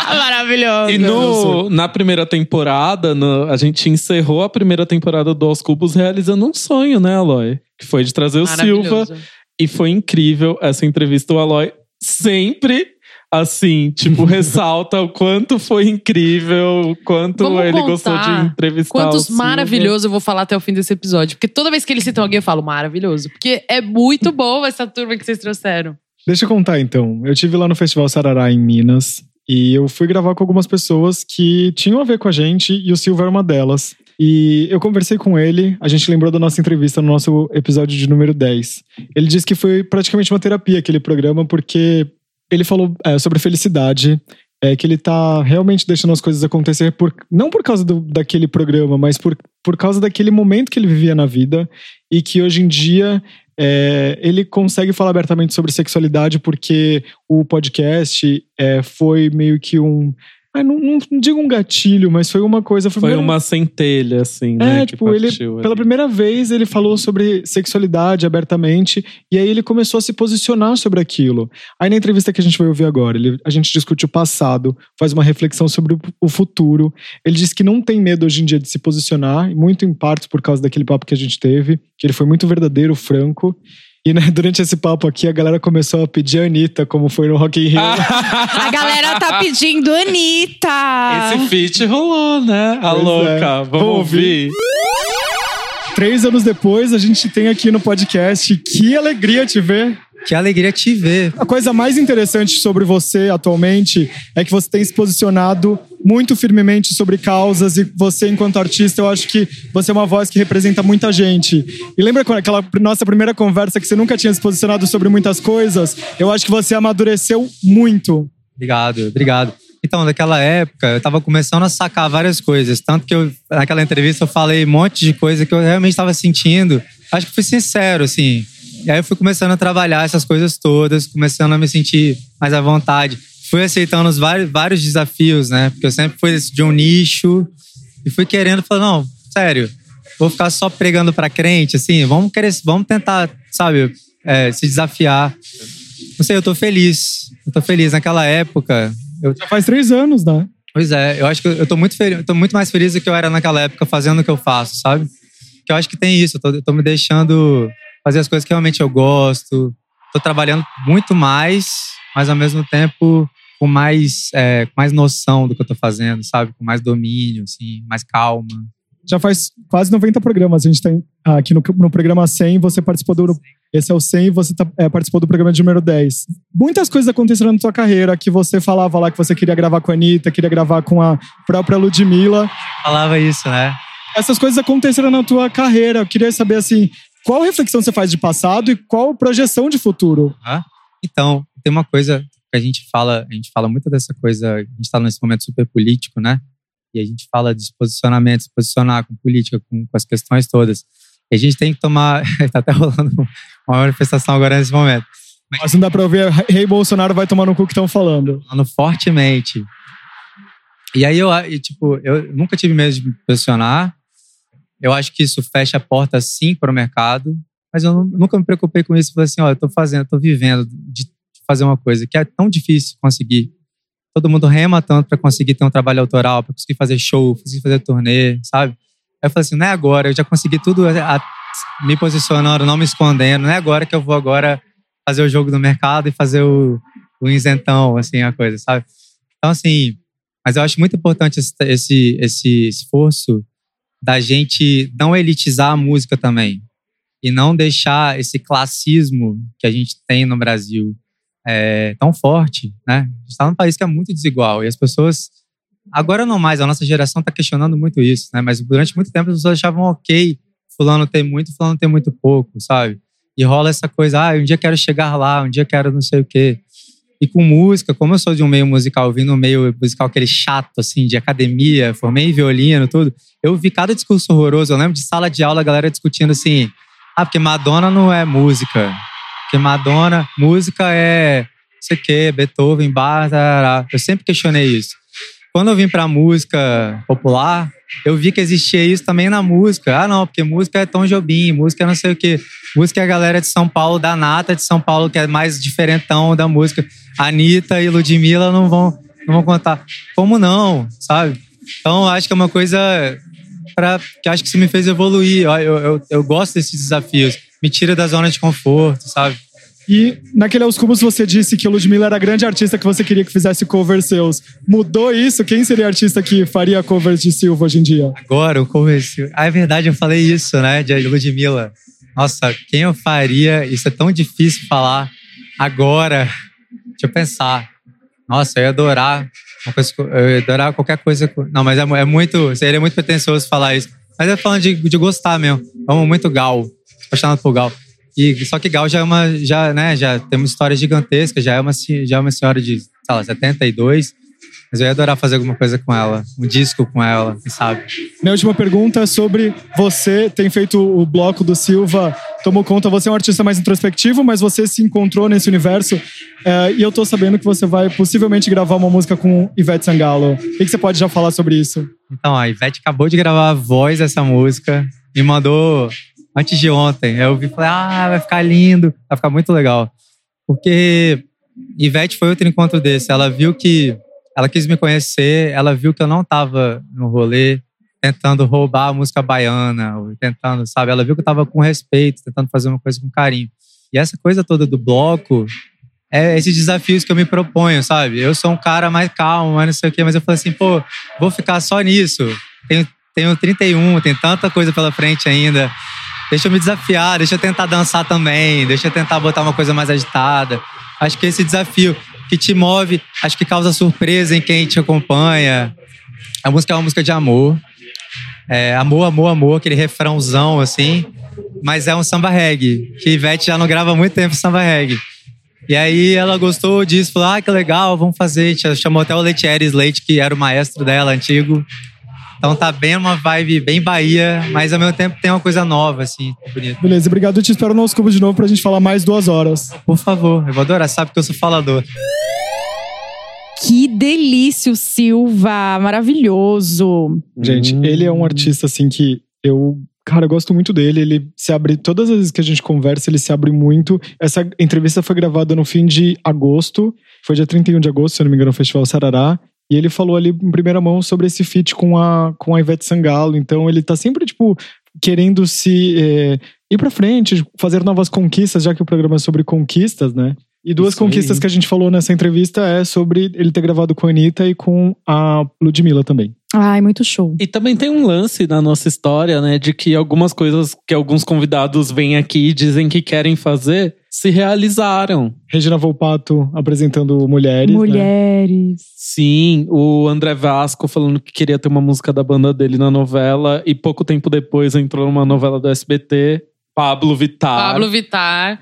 S5: Maravilhoso.
S4: E no, na primeira temporada, no- a gente encerrou a primeira temporada do Aos Cubos realizando um sonho, né, Aloy? Que foi de trazer o Silva. E foi incrível essa entrevista. O Aloy sempre, assim, tipo, ressalta o quanto foi incrível, o quanto
S5: Vamos
S4: ele gostou de entrevistar
S5: Quantos
S4: Silva.
S5: maravilhosos eu vou falar até o fim desse episódio. Porque toda vez que eles citam alguém, eu falo maravilhoso. Porque é muito boa essa turma que vocês trouxeram.
S2: Deixa eu contar então. Eu tive lá no Festival Sarará em Minas e eu fui gravar com algumas pessoas que tinham a ver com a gente e o Silva era uma delas. E eu conversei com ele, a gente lembrou da nossa entrevista no nosso episódio de número 10. Ele disse que foi praticamente uma terapia aquele programa porque ele falou é, sobre felicidade, é que ele tá realmente deixando as coisas acontecer por não por causa do, daquele programa, mas por, por causa daquele momento que ele vivia na vida e que hoje em dia é, ele consegue falar abertamente sobre sexualidade porque o podcast é, foi meio que um. Ah, não, não- não digo um gatilho, mas foi uma coisa.
S4: Foi
S2: primeiro-
S4: uma centelha, assim, né?
S2: É, tipo, ele,
S4: ali.
S2: pela primeira vez, ele falou sobre sexualidade abertamente, e aí ele começou a se posicionar sobre aquilo. Aí na entrevista que a gente vai ouvir agora, ele- a gente discute o passado, faz uma reflexão sobre o, o futuro. Ele disse que não tem medo hoje em dia de se posicionar, muito em parte por causa daquele papo que a gente teve, que ele foi muito verdadeiro, franco. E né, durante esse papo aqui, a galera começou a pedir a Anitta, como foi no Rock in Rio.
S3: A galera tá pedindo Anitta.
S4: Esse feat rolou, né? A
S2: Pois é.
S4: louca. Vamos
S2: Vamos
S4: ouvir.
S2: Três anos depois, a gente tem aqui no podcast. Que alegria te ver.
S6: Que alegria te ver.
S2: A coisa mais interessante sobre você atualmente é que você tem se posicionado muito firmemente sobre causas e você, enquanto artista, eu acho que você é uma voz que representa muita gente. E lembra aquela nossa primeira conversa que você nunca tinha se posicionado sobre muitas coisas? Eu acho que você amadureceu muito.
S6: Obrigado, obrigado. Então, naquela época, eu tava começando a sacar várias coisas. Tanto que eu, naquela entrevista eu falei um monte de coisa que eu realmente estava sentindo. Acho que fui sincero, assim. E aí eu fui começando a trabalhar essas coisas todas, começando a me sentir mais à vontade. Fui aceitando os vários, vários desafios, né? Porque eu sempre fui de um nicho e fui querendo, falar, não, sério, vou ficar só pregando pra crente, assim, vamos querer, vamos tentar, sabe, é, se desafiar. Não sei, eu tô feliz. Eu tô feliz. Naquela época, eu
S2: Já faz três anos, né?
S6: Pois é, eu acho que eu tô muito feliz, eu tô muito mais feliz do que eu era naquela época fazendo o que eu faço, sabe? Que eu acho que tem isso, eu tô, eu tô me deixando fazer as coisas que realmente eu gosto. Tô trabalhando muito mais, mas ao mesmo tempo com mais, é, com mais noção do que eu tô fazendo, sabe? Com mais domínio, assim, mais calma.
S2: Já faz quase 90 programas. A gente tem aqui no, no programa 100, você participou do. Esse é o 100 e você tá- é, participou do programa de número 10. Muitas coisas aconteceram na tua carreira que você falava lá que você queria gravar com a Anitta, queria gravar com a própria Ludmilla.
S6: Falava isso, né?
S2: Essas coisas aconteceram na tua carreira. Eu queria saber, assim, qual reflexão você faz de passado e qual projeção de futuro?
S6: Então, tem uma coisa que a gente fala, a gente fala muito dessa coisa, a gente está nesse momento super político, né? E a gente fala de se posicionamento, se posicionar com política, com, com as questões todas. E a gente tem que tomar. tá até rolando uma manifestação agora nesse momento.
S2: Mas não dá pra ouvir, Rei Bolsonaro vai tomar no cu que estão falando.
S6: Falando fortemente. E aí eu, tipo, eu nunca tive medo de me posicionar. Eu acho que isso fecha a porta sim para o mercado, mas eu nu- nunca me preocupei com isso. Falei assim, ó, eu tô fazendo, tô vivendo de fazer uma coisa que é tão difícil conseguir. Todo mundo rema tanto para conseguir ter um trabalho autoral, para conseguir fazer show, conseguir fazer turnê, sabe? Aí eu falei assim, não é agora, eu já consegui tudo a- me posicionando, não me escondendo, não é agora que eu vou agora fazer o jogo do mercado e fazer o, o isentão, assim, a coisa, sabe? Então, assim, mas eu acho muito importante esse, esse, esse esforço da gente não elitizar a música também e não deixar esse classismo que a gente tem no Brasil é, tão forte, né? A gente está num país que é muito desigual e as pessoas agora não mais a nossa geração está questionando muito isso, né? Mas durante muito tempo as pessoas achavam ok fulano tem muito, fulano tem muito pouco, sabe? E rola essa coisa, ah, um dia quero chegar lá, um dia quero não sei o quê. E com música, como eu sou de um meio musical, vim no meio musical aquele chato, assim, de academia, formei em violino, tudo, eu vi cada discurso horroroso. Eu lembro de sala de aula, a galera discutindo assim, ah, porque Madonna não é música. Porque Madonna, música é, não sei o quê, Beethoven, tarará. Eu sempre questionei isso. Quando eu vim pra música popular, eu vi que existia isso também na música. Ah, não, porque música é Tom Jobim, música é não sei o quê. Música é a galera de São Paulo, da Nata de São Paulo, que é mais diferentão da música. Anitta e Ludmilla não vão, não vão contar. Como não, sabe? Então, acho que é uma coisa para que acho que isso me fez evoluir. Eu, eu, eu, gosto desses desafios. Me tira da zona de conforto, sabe?
S2: E naquele Aos Cubos você disse que o Ludmilla era a grande artista que você queria que fizesse covers seus. Mudou isso? Quem seria a artista que faria covers de Silva hoje em dia?
S6: Agora, o cover. Ah, é verdade, eu falei isso, né? De Ludmilla. Nossa, quem eu faria? Isso é tão difícil falar agora. Deixa eu pensar. Nossa, eu ia adorar. Coisa, eu ia adorar qualquer coisa. Não, mas é, é muito. Seria muito pretensioso falar isso. Mas é falando de, de gostar mesmo. Amo muito Gal. Apaixonado por Gal. E só que Gal já é uma, já, né, já tem uma história gigantesca, já é uma, já é uma senhora de, sei lá, 72. Mas eu ia adorar fazer alguma coisa com ela, um disco com ela, quem sabe.
S2: Minha última pergunta é sobre você tem feito o bloco do Silva, tomou conta, você é um artista mais introspectivo, mas você se encontrou nesse universo é, e eu tô sabendo que você vai possivelmente gravar uma música com Ivete Sangalo. O que, que você pode já falar sobre isso?
S6: Então, a Ivete acabou de gravar a voz dessa música, me mandou antes de ontem. Eu vi e falei, ah, vai ficar lindo, vai ficar muito legal. Porque Ivete foi outro encontro desse. Ela viu que. Ela quis me conhecer, ela viu que eu não tava no rolê tentando roubar a música baiana, tentando, sabe? Ela viu que eu tava com respeito, tentando fazer uma coisa com carinho. E essa coisa toda do bloco é esses desafios que eu me proponho, sabe? Eu sou um cara mais calmo, mais não sei o quê, mas eu falei assim, pô, vou ficar só nisso. Tenho, tenho 31, tem tanta coisa pela frente ainda. Deixa eu me desafiar, deixa eu tentar dançar também, deixa eu tentar botar uma coisa mais agitada. Acho que esse desafio que te move, acho que causa surpresa em quem te acompanha. A música é uma música de amor. É, amor, amor, amor, aquele refrãozão assim. Mas é um samba reggae, que Ivete já não grava há muito tempo samba reggae. E aí ela gostou disso, falou: ah, que legal, vamos fazer. Chamou até o Letieres Leite, que era o maestro dela, antigo. Então tá bem uma vibe bem Bahia, mas ao mesmo tempo tem uma coisa nova, assim, bonito.
S2: Beleza, obrigado. Eu te espero no nosso cubo de novo pra gente falar mais duas horas.
S6: Por favor, eu vou adorar, sabe que eu sou falador.
S3: Que delícia, Silva! Maravilhoso!
S2: Gente, hum. ele é um artista, assim, que eu Cara, eu gosto muito dele. Ele se abre. Todas as vezes que a gente conversa, ele se abre muito. Essa entrevista foi gravada no fim de agosto. Foi dia 31 de agosto, se eu não me engano, no Festival Sarará. E ele falou ali em primeira mão sobre esse feat com a, com a Ivete Sangalo. Então ele tá sempre, tipo, querendo se é, ir pra frente, fazer novas conquistas, já que o programa é sobre conquistas, né? E duas Isso conquistas aí. que a gente falou nessa entrevista é sobre ele ter gravado com a Anitta e com a Ludmilla também.
S3: Ai, muito show.
S4: E também tem um lance na nossa história, né, de que algumas coisas que alguns convidados vêm aqui e dizem que querem fazer se realizaram.
S2: Regina Volpato apresentando Mulheres.
S3: Né? Mulheres.
S4: Né? Sim, o André Vasco falando que queria ter uma música da banda dele na novela e pouco tempo depois entrou numa novela do SBT. Pablo Vittar.
S5: Pablo Vittar.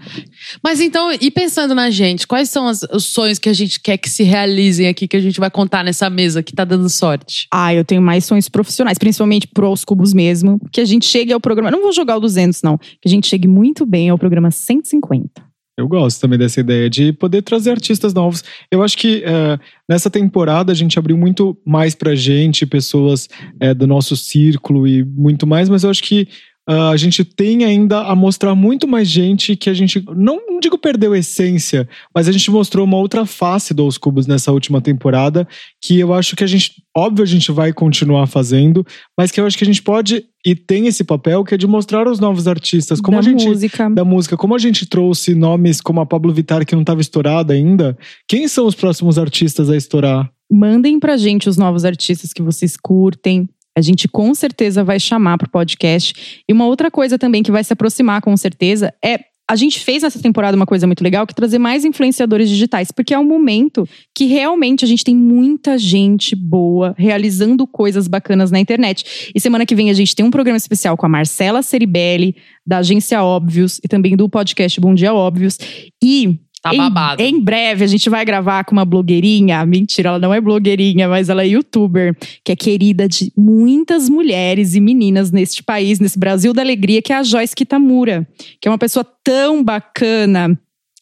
S5: Mas então, e pensando na gente, quais são as, os sonhos que a gente quer que se realizem aqui, que a gente vai contar nessa mesa que tá dando sorte?
S3: Ah, eu tenho mais sonhos profissionais, principalmente pros cubos mesmo. Que a gente chegue ao programa. Não vou jogar o 200, não. Que a gente chegue muito bem ao programa 150.
S2: Eu gosto também dessa ideia de poder trazer artistas novos. Eu acho que é, nessa temporada a gente abriu muito mais pra gente, pessoas é, do nosso círculo e muito mais, mas eu acho que Uh, a gente tem ainda a mostrar muito mais gente que a gente, não, não, digo perdeu a essência, mas a gente mostrou uma outra face dos Cubos nessa última temporada, que eu acho que a gente, óbvio, a gente vai continuar fazendo, mas que eu acho que a gente pode e tem esse papel que é de mostrar os novos artistas, como
S3: da
S2: a gente
S3: música.
S2: da música, como a gente trouxe nomes como a Pablo Vittar que não estava estourada ainda. Quem são os próximos artistas a estourar?
S3: Mandem pra gente os novos artistas que vocês curtem, a gente com certeza vai chamar para o podcast. E uma outra coisa também que vai se aproximar com certeza é a gente fez nessa temporada uma coisa muito legal, que é trazer mais influenciadores digitais, porque é um momento que realmente a gente tem muita gente boa realizando coisas bacanas na internet. E semana que vem a gente tem um programa especial com a Marcela Ceribelli, da agência Óbvios, e também do podcast Bom Dia Óbvios. E
S5: Tá babado.
S3: Em, em, breve a gente vai gravar com uma blogueirinha. Mentira, ela não é blogueirinha, mas ela é youtuber, que é querida de muitas mulheres e meninas neste país, nesse Brasil da alegria, que é a Joyce Kitamura, que é uma pessoa tão bacana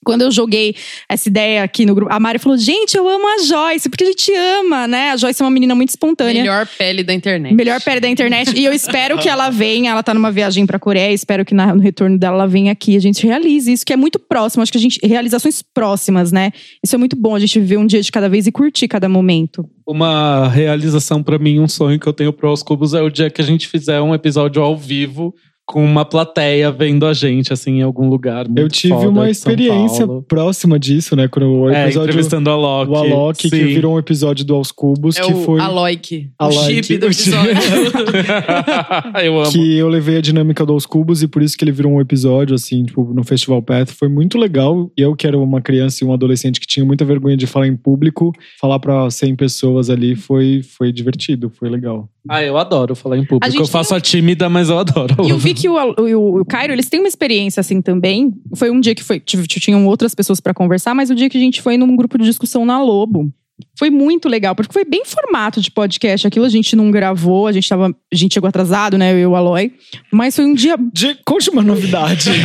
S3: Quando eu joguei essa ideia aqui no grupo, a Mari falou: gente, eu amo a Joyce, porque a gente ama, né? A Joyce é uma menina muito espontânea.
S5: Melhor pele da internet.
S3: Melhor pele da internet. E eu espero que ela venha. Ela tá numa viagem pra Coreia. Espero que no retorno dela ela venha aqui. A gente realize isso, que é muito próximo. Acho que a gente. Realizações próximas, né? Isso é muito bom. A gente viver um dia de cada vez e curtir cada momento.
S4: Uma realização pra mim, um sonho que eu tenho pro Aos Cubos é o dia que a gente fizer um episódio ao vivo com uma plateia vendo a gente, assim, em algum lugar. Muito
S2: Eu tive
S4: foda
S2: uma experiência próxima disso, né? Quando o
S4: É,
S2: episódio.
S4: entrevistando a Loki.
S2: o Alok, que virou um episódio do Aos Cubos,
S5: É
S2: que
S5: o
S2: foi.
S5: Aloik. O
S2: Aloik,
S5: chip do
S2: o
S5: episódio.
S4: eu amo.
S2: Que eu levei a dinâmica do Aos Cubos e por isso que ele virou um episódio, assim, tipo, no Festival Path. Foi muito legal. E eu, que era uma criança e um adolescente que tinha muita vergonha de falar em público, falar pra 100 pessoas ali foi, foi divertido, foi legal.
S4: Ah, eu adoro falar em
S3: A
S4: público. Eu faço a tímida, mas eu adoro.
S3: E o Vic e o, o, o Cairo, eles têm uma experiência assim também. Foi um dia que foi, tinham outras pessoas pra conversar, mas o dia que a gente foi num grupo de discussão na Lobo. Foi muito legal, porque foi bem formato de podcast. Aquilo a gente não gravou, a gente tava. A gente chegou atrasado, né? Eu e o Aloy. Mas foi um dia.
S2: De, conte uma novidade.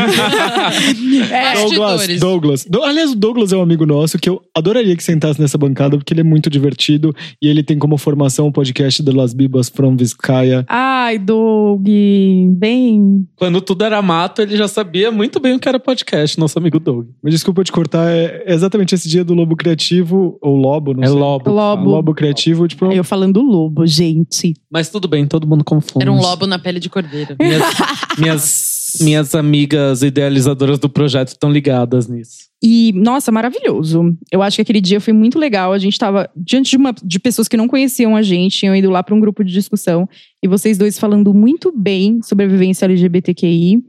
S3: É,
S2: Douglas. Douglas. Do- aliás, o Douglas é um amigo nosso que eu adoraria que sentasse nessa bancada, porque ele é muito divertido e ele tem como formação o podcast de Las Bibas from Vizcaya.
S3: Ai, Doug, bem.
S4: Quando tudo era mato, ele já sabia muito bem o que era podcast, nosso amigo Doug.
S2: Mas desculpa eu te cortar, é exatamente esse dia do Lobo Criativo, ou Lobo, não
S4: é
S2: sei.
S4: Lobo.
S3: Lobo.
S2: Lobo Criativo, tipo,
S3: Eu falando lobo, gente.
S4: Mas tudo bem, todo mundo confunde.
S5: Era um lobo na pele de cordeiro.
S4: Minhas, minhas, minhas amigas idealizadoras do projeto estão ligadas nisso.
S3: E, nossa, maravilhoso. Eu acho que aquele dia foi muito legal. A gente tava diante de, uma, de pessoas que não conheciam a gente, tinham ido lá para um grupo de discussão. E vocês dois falando muito bem sobre a vivência LGBTQI.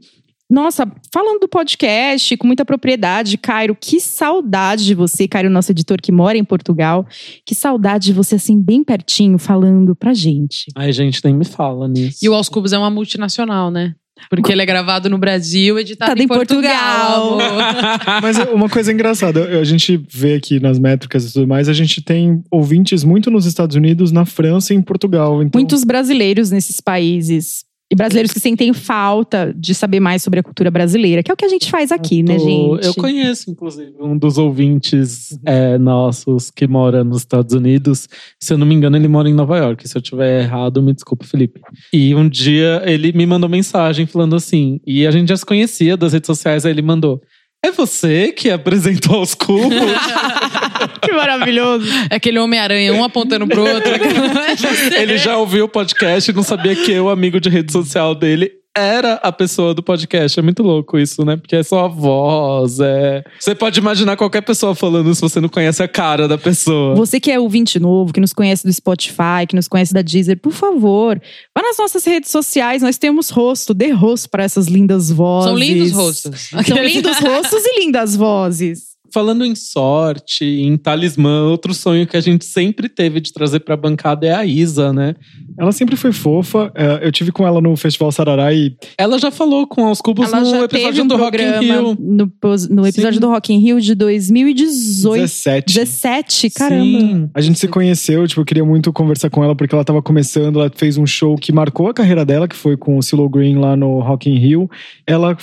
S3: Nossa, falando do podcast com muita propriedade, Cairo, que saudade de você, Cairo, nosso editor que mora em Portugal. Que saudade de você, assim, bem pertinho, falando pra gente.
S4: Ai, gente, nem me fala nisso.
S5: E o Aos Cubos é uma multinacional, né? Porque ele é gravado no Brasil, editado
S3: Tá
S5: em
S3: em
S5: Portugal.
S3: Portugal.
S2: Mas é uma coisa engraçada, a gente vê aqui nas métricas e tudo mais, a gente tem ouvintes muito nos Estados Unidos, na França e em Portugal. Então,
S3: Muitos brasileiros nesses países. E brasileiros que sentem falta de saber mais sobre a cultura brasileira, que é o que a gente faz aqui, né,
S4: Tô-
S3: gente?
S4: Eu conheço, inclusive, um dos ouvintes é, nossos que mora nos Estados Unidos. Se eu não me engano, ele mora em Nova York. Se eu tiver errado, me desculpe, Felipe. E um dia ele me mandou mensagem falando assim, e a gente já se conhecia das redes sociais, aí ele mandou. É você que apresentou os cubos?
S3: que maravilhoso.
S5: É aquele Homem-Aranha, um apontando pro outro.
S4: ele já ouviu o podcast e não sabia que eu, amigo de rede social dele, era a pessoa do podcast. É muito louco isso, né? Porque é só a voz. É... Você pode imaginar qualquer pessoa falando se você não conhece a cara da pessoa.
S3: Você que é ouvinte novo, que nos conhece do Spotify, que nos conhece da Deezer, por favor, vá nas nossas redes sociais. Nós temos rosto, dê rosto para essas lindas vozes.
S5: São lindos rostos.
S3: São lindos rostos e lindas vozes.
S4: Falando em sorte, em talismã, outro sonho que a gente sempre teve de trazer pra bancada é a Isa, né?
S2: Ela sempre foi fofa. é, Eu tive com ela no Festival Sarará e
S4: Ela já falou com aos cubos
S3: Ela
S4: no
S3: já
S4: episódio
S3: teve um
S4: do Rock in Rio.
S3: no, no episódio
S4: Sim.
S3: do Rock in Rio de 2018.
S2: 17.
S3: 17, caramba.
S4: Sim.
S2: A gente se conheceu, tipo, eu queria muito conversar com ela porque ela tava começando, ela fez um show que marcou a carreira dela, que foi com o Silo Green lá no Rock in Rio. Ela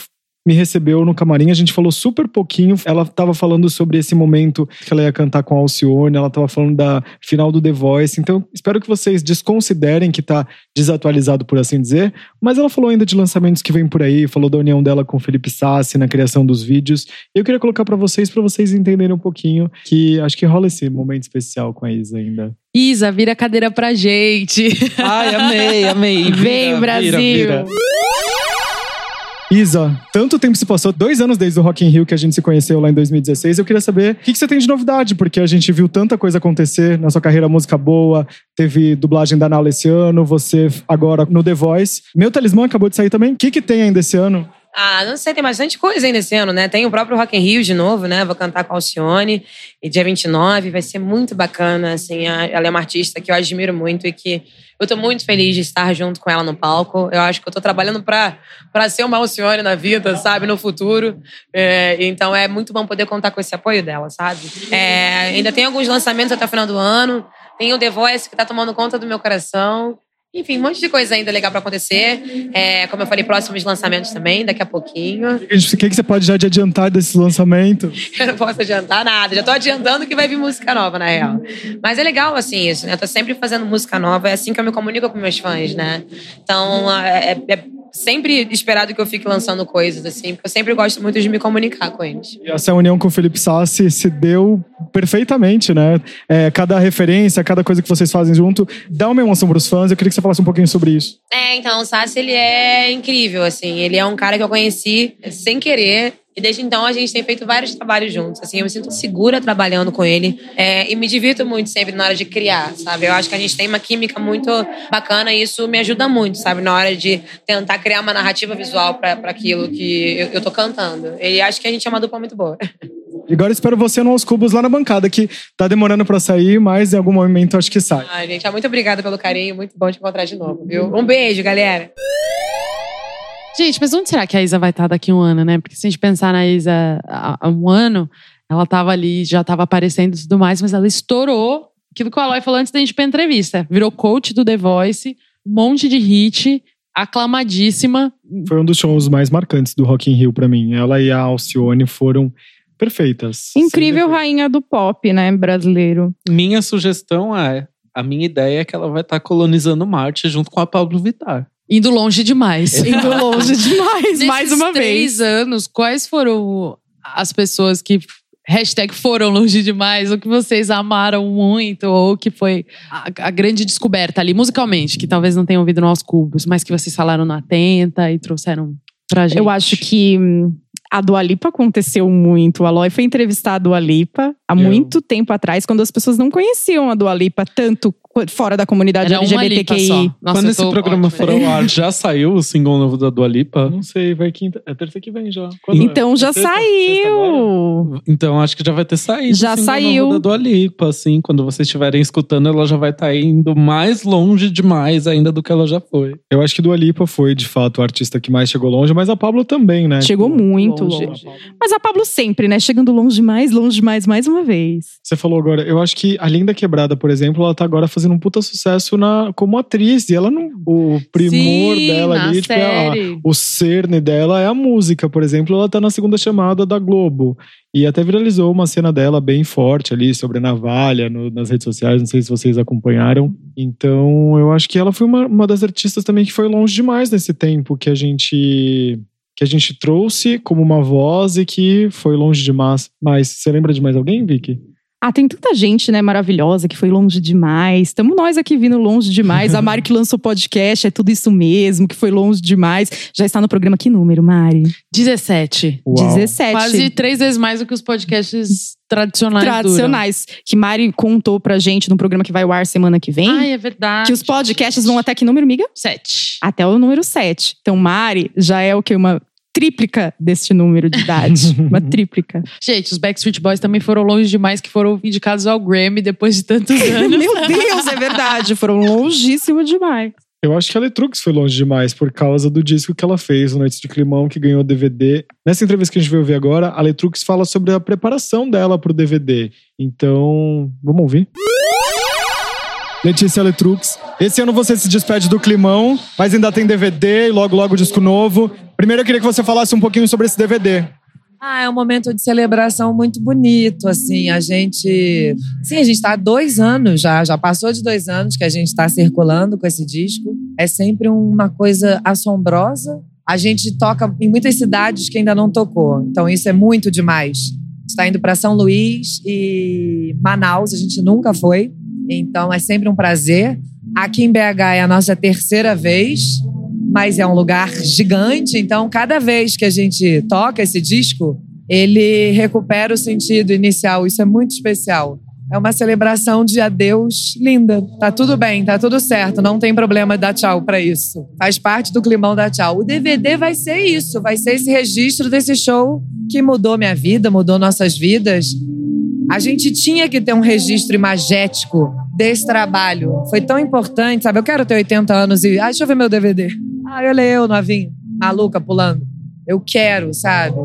S2: me recebeu no camarim, a gente falou super pouquinho. Ela tava falando sobre esse momento que ela ia cantar com a Alcione, ela tava falando da final do The Voice. Então, espero que vocês desconsiderem que tá desatualizado, por assim dizer. Mas ela falou ainda de lançamentos que vem por aí, falou da união dela com o Felipe Sassi na criação dos vídeos. Eu queria colocar pra vocês, pra vocês entenderem um pouquinho que acho que rola esse momento especial com a Isa ainda.
S5: Isa, vira a cadeira pra gente.
S4: Ai, amei, amei. Vira,
S3: Vem,
S4: vira,
S3: Brasil.
S4: vira.
S2: Isa, tanto tempo se passou, dois anos desde o Rock in Rio que a gente se conheceu lá em 2016. Eu queria saber o que, que você tem de novidade, porque a gente viu tanta coisa acontecer na sua carreira música boa, teve dublagem da Nala esse ano, você agora no The Voice. Meu talismã acabou de sair também. O que, que tem ainda esse ano?
S7: Ah, não sei, tem bastante coisa ainda esse ano, né? Tem o próprio Rock in Rio de novo, né? Vou cantar com a Alcione. E dia 29 vai ser muito bacana, assim. Ela é uma artista que eu admiro muito e que eu tô muito feliz de estar junto com ela no palco. Eu acho que eu tô trabalhando pra, pra ser uma Alcione na vida, sabe? No futuro. É, então é muito bom poder contar com esse apoio dela, sabe? É, ainda tem alguns lançamentos até o final do ano. Tem o The Voice que tá tomando conta do meu coração. Enfim, um monte de coisa ainda legal pra acontecer. É, como eu falei, próximos lançamentos também, daqui a pouquinho.
S2: O que, que você pode já de adiantar desse lançamento?
S7: Eu não posso adiantar nada. Já tô adiantando que vai vir música nova, na real. Mas é legal, assim, isso, né? Eu tô sempre fazendo música nova. É assim que eu me comunico com meus fãs, né? Então, é, é sempre esperado que eu fique lançando coisas, assim, porque eu sempre gosto muito de me comunicar com eles.
S2: E essa união com o Felipe Sassi se deu perfeitamente, né? É, cada referência, cada coisa que vocês fazem junto dá uma emoção pros fãs. Eu queria que você falasse um pouquinho sobre isso.
S7: É, então, o Sassi, ele é incrível, assim. Ele é um cara que eu conheci sem querer. E desde então a gente tem feito vários trabalhos juntos. Assim, eu me sinto segura trabalhando com ele é, e me divirto muito sempre na hora de criar, sabe? Eu acho que a gente tem uma química muito bacana e isso me ajuda muito, sabe? Na hora de tentar criar uma narrativa visual para aquilo que eu, eu tô cantando. E acho que a gente é uma dupla muito boa.
S2: E agora espero você no Aos Cubos lá na bancada, que tá demorando para sair, mas em algum momento acho que sai.
S7: Ai, gente, muito obrigada pelo carinho. Muito bom te encontrar de novo, viu? Um beijo, galera.
S5: Gente, mas onde será que a Isa vai estar daqui a um ano, né? Porque se a gente pensar na Isa há um ano, ela estava ali, já estava aparecendo e tudo mais, mas ela estourou aquilo que o Aloy falou antes da gente ir pra entrevista. Virou coach do The Voice, um monte de hit, aclamadíssima.
S2: Foi um dos shows mais marcantes do Rock in Rio para mim. Ela e a Alcione foram perfeitas.
S3: Incrível rainha do pop, né, brasileiro.
S4: Minha sugestão é, a minha ideia é que ela vai estar colonizando Marte junto com a Pablo Vittar.
S5: Indo longe demais.
S3: Indo longe demais, mais uma
S5: três
S3: vez.
S5: anos, quais foram as pessoas que hashtag foram longe demais, ou que vocês amaram muito, ou que foi a, a grande descoberta ali, musicalmente, que talvez não tenham ouvido nos cubos, mas que vocês falaram na Atenta e trouxeram pra gente?
S3: Eu acho que hum, a Dua Lipa aconteceu muito. O Aloy foi entrevistar a Dua Lipa há muito tempo atrás, quando as pessoas não conheciam a Dua Lipa tanto fora da comunidade
S5: Era
S3: LGBTQI.
S5: Nossa,
S4: Quando esse programa
S5: ótima.
S4: for ao ar, já saiu o single novo da Dua Lipa?
S2: Não sei, vai quinta. É terça que vem já. Quando é?
S3: Então já
S2: É? Sexta agora?
S3: saiu.
S4: Então acho que já vai ter saído.
S3: Já saiu.
S4: Novo da Dua Lipa, assim. Quando vocês estiverem escutando, ela já vai estar indo mais longe demais ainda do que ela já foi.
S2: Eu acho que Dua Lipa foi, de fato, o artista que mais chegou longe, mas a Pablo também, né?
S3: Chegou
S2: Tipo,
S3: muito
S2: longe.
S3: longe. Mas a Pablo sempre, né? Chegando longe mais, longe mais, mais uma vez.
S2: Você falou agora, eu acho que a Linda Quebrada, por exemplo, ela tá agora fazendo um puta sucesso na, como atriz. E ela não. O primor
S5: Sim,
S2: dela ali, tipo, é a- o cerne dela é a música, por exemplo, ela tá na segunda chamada da Globo. E até viralizou uma cena dela bem forte ali sobre a navalha no- nas redes sociais. Não sei se vocês acompanharam. Então, eu acho que ela foi uma, uma das artistas também que foi longe demais nesse tempo que a gente. Que a gente trouxe como uma voz e que foi longe demais. Mas você lembra de mais alguém, Vicky?
S3: Ah, tem tanta gente, né, maravilhosa, que foi longe demais. Estamos nós aqui vindo longe demais. A Mari que lançou o podcast, é tudo isso mesmo, que foi longe demais. Já está no programa que número, Mari?
S5: 17.
S2: Uau.
S3: 17.
S5: Quase três vezes mais do que os podcasts tradicionais.
S3: tradicionais. Que Mari contou pra gente no programa que vai ao ar semana que vem.
S5: Duram. Ai, é verdade.
S3: que os podcasts vão até que número, miga?
S5: Sete.
S3: Até o número 7. Então, Mari já é o que? Uma tríplica deste número de idade. uma tríplica.
S5: Gente, os Backstreet Boys também foram longe demais, que foram indicados ao Grammy depois de tantos anos.
S3: Meu Deus, é verdade. Foram longíssimo demais.
S2: Eu acho que a Letrux foi longe demais por causa do disco que ela fez, o Noites de Climão, que ganhou DVD. Nessa entrevista que a gente veio ver agora, a Letrux fala sobre a preparação dela pro DVD. Então, vamos ouvir. Letícia Letrux, esse ano você se despede do Climão, mas ainda tem DVD e logo logo disco novo. Primeiro eu queria que você falasse um pouquinho sobre esse DVD.
S8: Ah, é um momento de celebração muito bonito, assim, a gente... Sim, a gente está há dois anos já, já passou de dois anos que a gente está circulando com esse disco. É sempre uma coisa assombrosa. A gente toca em muitas cidades que ainda não tocou, então isso é muito demais. Está indo para São Luís e Manaus, a gente nunca foi, então é sempre um prazer. Aqui em BH é a nossa terceira vez, mas é um lugar gigante, então cada vez que a gente toca esse disco, ele recupera o sentido inicial. Isso é muito especial. É uma celebração de adeus linda. Tá tudo bem, tá tudo certo, não tem problema dar tchau pra isso. Faz parte do climão dar tchau. O DVD vai ser isso, vai ser esse registro desse show que mudou minha vida, mudou nossas vidas. A gente tinha que ter um registro imagético desse trabalho. Foi tão importante, sabe? Eu quero ter 80 anos e. Ah, deixa eu ver meu DVD. Ah, olha eu, novinho, maluca, pulando. Eu quero, sabe?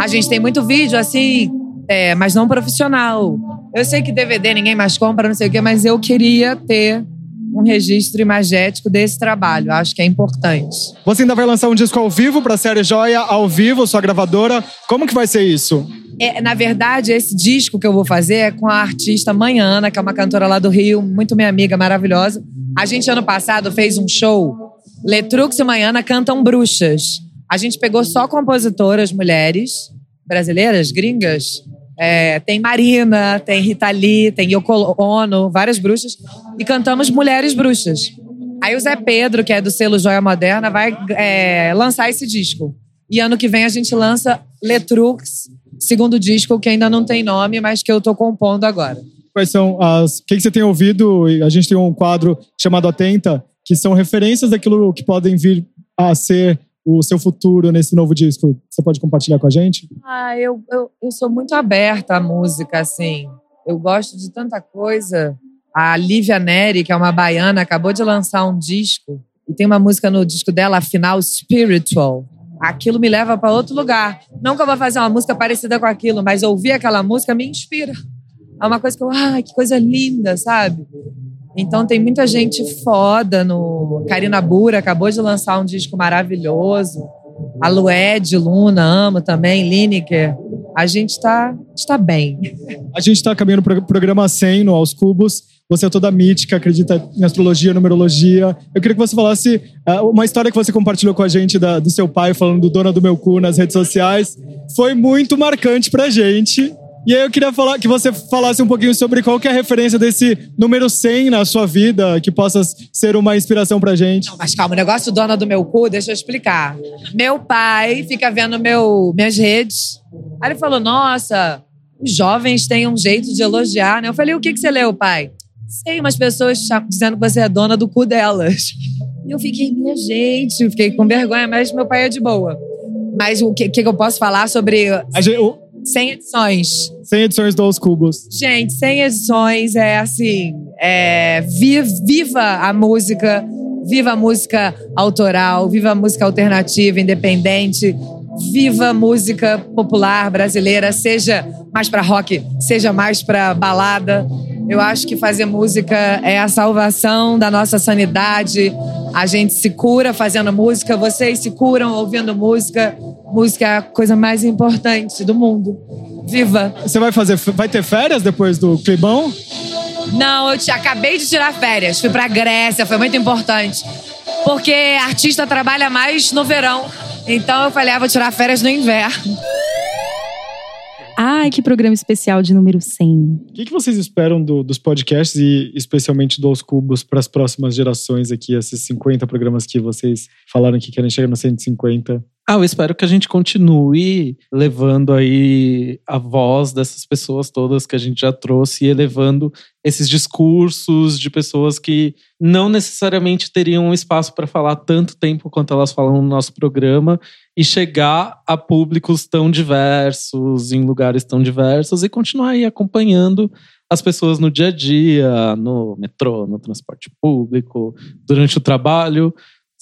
S8: A gente tem muito vídeo assim, é, mas não profissional. Eu sei que DVD ninguém mais compra, não sei o quê, mas eu queria ter um registro imagético desse trabalho. Acho que é importante.
S2: Você ainda vai lançar um disco ao vivo para a série Joia, ao vivo, sua gravadora. Como que vai ser isso?
S8: É, na verdade, esse disco que eu vou fazer é com a artista Manhana, que é uma cantora lá do Rio, muito minha amiga, maravilhosa. A gente, ano passado, fez um show. Letrux e Manhana cantam bruxas. A gente pegou só compositoras mulheres, brasileiras, gringas. É, tem Marina, tem Rita Lee, tem Yoko Ono, várias bruxas. E cantamos Mulheres Bruxas. Aí o Zé Pedro, que é do selo Joia Moderna, vai é, lançar esse disco. E ano que vem a gente lança Letrux, segundo disco, que ainda não tem nome, mas que eu tô compondo agora.
S2: Quais são as. O que, que você tem ouvido? A gente tem um quadro chamado Atenta, que são referências daquilo que podem vir a ser o seu futuro nesse novo disco? Você pode compartilhar com a gente?
S8: Ah, eu, eu, eu sou muito aberta à música, assim. Eu gosto de tanta coisa. A Lívia Neri, que é uma baiana, acabou de lançar um disco. E tem uma música no disco dela, afinal, Spiritual. Aquilo me leva para outro lugar. Não que eu vou fazer uma música parecida com aquilo, mas ouvir aquela música me inspira. É uma coisa que eu, ai, que coisa linda, sabe? Então tem muita gente foda no. Karina Bura acabou de lançar um disco maravilhoso. A Lued, Luna, amo também, Lineker. A gente está tá bem.
S2: A gente está caminhando para o programa 100 no Aos Cubos. Você é toda mítica, acredita em astrologia, numerologia. Eu queria que você falasse uh, uma história que você compartilhou com a gente da, do seu pai, falando do Dona do Meu Cu nas redes sociais. Foi muito marcante pra gente. E aí eu queria falar que você falasse um pouquinho sobre qual que é a referência desse número 100 na sua vida, que possa ser uma inspiração pra gente.
S8: Não, mas calma, o negócio dona do meu cu, deixa eu explicar. Meu pai fica vendo meu, minhas redes. Aí ele falou: Nossa, os jovens têm um jeito de elogiar, né? Eu falei: O que, que você leu, pai? Sei, umas pessoas dizendo que você é dona do cu delas. E eu fiquei, minha gente, fiquei com vergonha, mas meu pai é de boa. Mas o que, que eu posso falar sobre.
S2: Gente, o,
S8: 100 edições.
S2: 100 edições dos Cubos.
S8: Gente, 100 edições é assim, é, viva a música, viva a música autoral, viva a música alternativa, independente, viva a música popular brasileira, seja mais para rock, seja mais para balada. Eu acho que fazer música é a salvação da nossa sanidade. A gente se cura fazendo música, vocês se curam ouvindo música. Música é a coisa mais importante do mundo. Viva!
S2: Você vai fazer, vai ter férias depois do Climão?
S8: Não, eu te, acabei de tirar férias. Fui pra Grécia, foi muito importante. Porque artista trabalha mais no verão. Então eu falei, ah, vou tirar férias no inverno.
S3: Ai, que programa especial de número 100.
S2: O que, que vocês esperam do, dos podcasts e especialmente dos Cubos para as próximas gerações aqui, esses 50 programas que vocês falaram que querem chegar no 150?
S4: Ah, eu espero que a gente continue levando aí a voz dessas pessoas todas que a gente já trouxe e elevando esses discursos de pessoas que não necessariamente teriam um espaço para falar tanto tempo quanto elas falam no nosso programa e chegar a públicos tão diversos, em lugares tão diversos e continuar aí acompanhando as pessoas no dia a dia, no metrô, no transporte público, durante o trabalho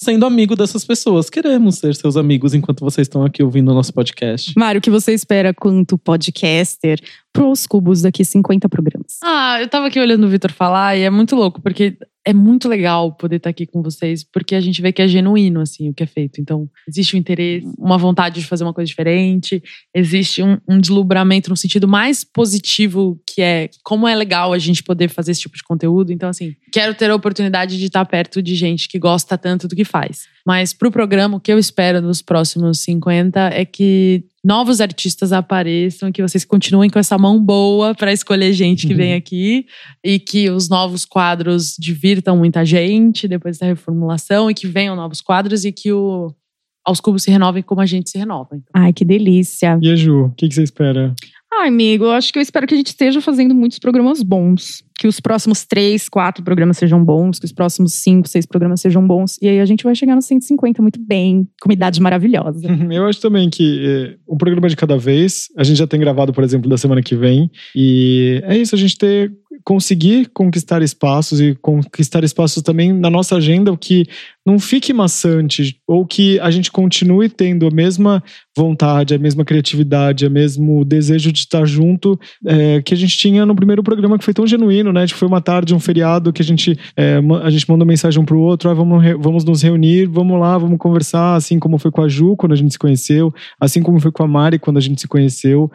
S4: sendo amigo dessas pessoas. Queremos ser seus amigos enquanto vocês estão aqui ouvindo o nosso podcast.
S3: Mário, o que você espera quanto podcaster pros cubos daqui 50 programas?
S5: Ah, eu tava aqui olhando o Vitor falar e é muito louco, porque é muito legal poder estar aqui com vocês, porque a gente vê que é genuíno, assim, o que é feito. Então, existe um interesse, uma vontade de fazer uma coisa diferente, existe um, um deslumbramento no sentido mais positivo, que é como é legal a gente poder fazer esse tipo de conteúdo. Então, assim, quero ter a oportunidade de estar perto de gente que gosta tanto do que faz. Mas pro programa, o que eu espero nos próximos 50 é que novos artistas apareçam, que vocês continuem com essa mão boa para escolher gente que uhum. vem aqui e que os novos quadros divirtam muita gente depois da reformulação e que venham novos quadros e que o aos cubos se renovem como a gente se renova. Então.
S3: Ai, que delícia.
S2: E a Ju, o que, que você espera?
S3: Ai, amigo, eu acho que eu espero que a gente esteja fazendo muitos programas bons que os próximos três, quatro programas sejam bons, que os próximos cinco, seis programas sejam bons. E aí a gente vai chegar nos 150 muito bem, com idade maravilhosa.
S2: Eu acho também que é, um programa de cada vez. A gente já tem gravado, por exemplo, da semana que vem. E é isso, a gente ter conseguir conquistar espaços e conquistar espaços também na nossa agenda que não fique maçante ou que a gente continue tendo a mesma vontade, a mesma criatividade, o mesmo desejo de estar junto é, que a gente tinha no primeiro programa que foi tão genuíno, né? Tipo, foi uma tarde, um feriado que a gente é, a gente mandou mensagem um pro outro, ah, vamos, vamos nos reunir, vamos lá, vamos conversar, assim como foi com a Ju quando a gente se conheceu, assim como foi com a Mari quando a gente se conheceu.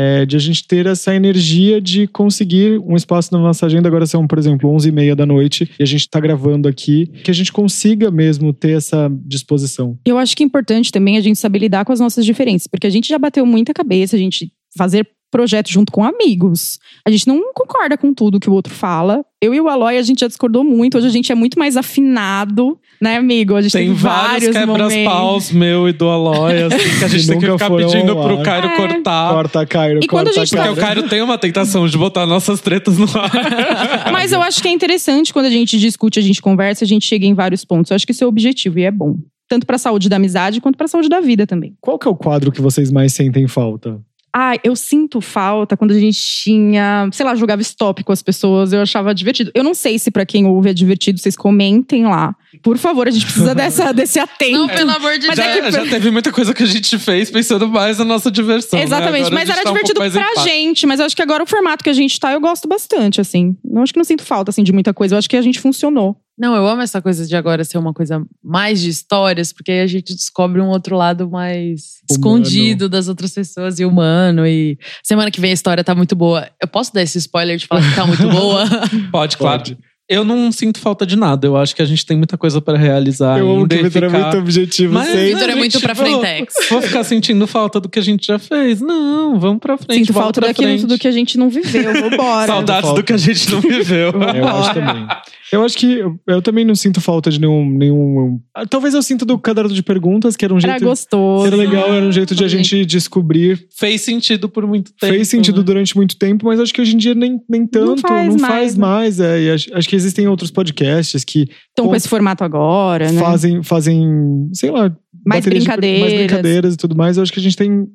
S2: É, de a gente ter essa energia de conseguir um espaço na nossa agenda. Agora são, por exemplo, 11h30 da noite e a gente está gravando aqui, que a gente consiga mesmo ter essa disposição.
S3: Eu acho que é importante também a gente saber lidar com as nossas diferenças, porque a gente já bateu muita cabeça, a gente fazer projeto junto com amigos. A gente não concorda com tudo que o outro fala. Eu e o Aloy, a gente já discordou muito. Hoje a gente é muito mais afinado, né, amigo? A gente
S4: Tem vários
S3: momentos.
S4: quebras-paus meu e do Aloy, assim, que a gente tem que
S2: nunca
S4: ficar pedindo pro. Cairo
S3: É.
S4: cortar.
S2: Corta, Cairo,
S3: E quando
S2: corta,
S3: a gente tá-
S4: Porque o Cairo tem uma tentação de botar nossas tretas no ar.
S3: Mas eu acho que é interessante quando a gente discute, a gente conversa, a gente chega em vários pontos. Eu acho que isso é o objetivo e é bom. Tanto pra saúde da amizade quanto pra saúde da vida também.
S2: Qual que é o quadro que vocês mais sentem falta?
S3: Ah, eu sinto falta quando a gente tinha, sei lá, jogava stop com as pessoas, eu achava divertido. Eu não sei se pra quem ouve é divertido, vocês comentem lá. Por favor, a gente precisa dessa, desse atento.
S5: Não, pelo amor de
S3: Mas
S5: Deus.
S3: é que-
S4: Já, já teve muita coisa que a gente fez pensando mais na nossa diversão. né?
S3: Exatamente,
S4: a
S3: mas
S4: gente
S3: era
S4: tá um
S3: divertido
S4: mais
S3: pra gente. Mas eu acho que agora o formato que a gente tá, eu gosto bastante, assim. Eu acho que não sinto falta, assim, de muita coisa. Eu acho que a gente funcionou.
S5: Não, eu amo essa coisa de agora ser uma coisa mais de histórias, porque aí a gente descobre um outro lado mais
S2: Humano.
S5: escondido das outras pessoas e humano. E semana que vem a história tá muito boa. Eu posso dar esse spoiler de falar que tá muito boa?
S4: Pode, claro.
S2: Pode.
S4: Eu não sinto falta de nada. Eu acho que a gente tem muita coisa pra realizar.
S2: Eu amo que o Vitor é muito objetivo
S4: Mas,
S2: sempre.
S5: Vitor é muito
S4: gente,
S5: pra
S4: vou-
S5: frentex.
S4: Vou ficar sentindo falta do que a gente já fez. Não, vamos pra frente.
S3: Sinto falta daquilo
S4: frente.
S3: tudo que a gente não viveu. Vambora.
S4: Saudades do que a gente não viveu.
S2: Eu acho também. Eu acho que eu, eu também não sinto falta de nenhum, nenhum. ah, Talvez eu sinta do caderno de perguntas, que era um
S3: Era
S2: jeito.
S3: gostoso.
S2: Era legal, era um jeito de a gente descobrir.
S4: Fez sentido por muito tempo.
S2: Fez sentido
S4: né?
S2: durante muito tempo, mas acho que hoje em dia nem, nem tanto.
S3: faz
S2: não
S3: mais,
S2: faz
S3: né?
S2: mais. é, e acho, acho que existem outros podcasts que
S3: Estão com esse formato agora, né?
S2: fazem, fazem, sei lá,
S3: Mais
S2: baterias de-
S3: brincadeiras.
S2: mais brincadeiras e tudo mais. Eu acho que a gente tem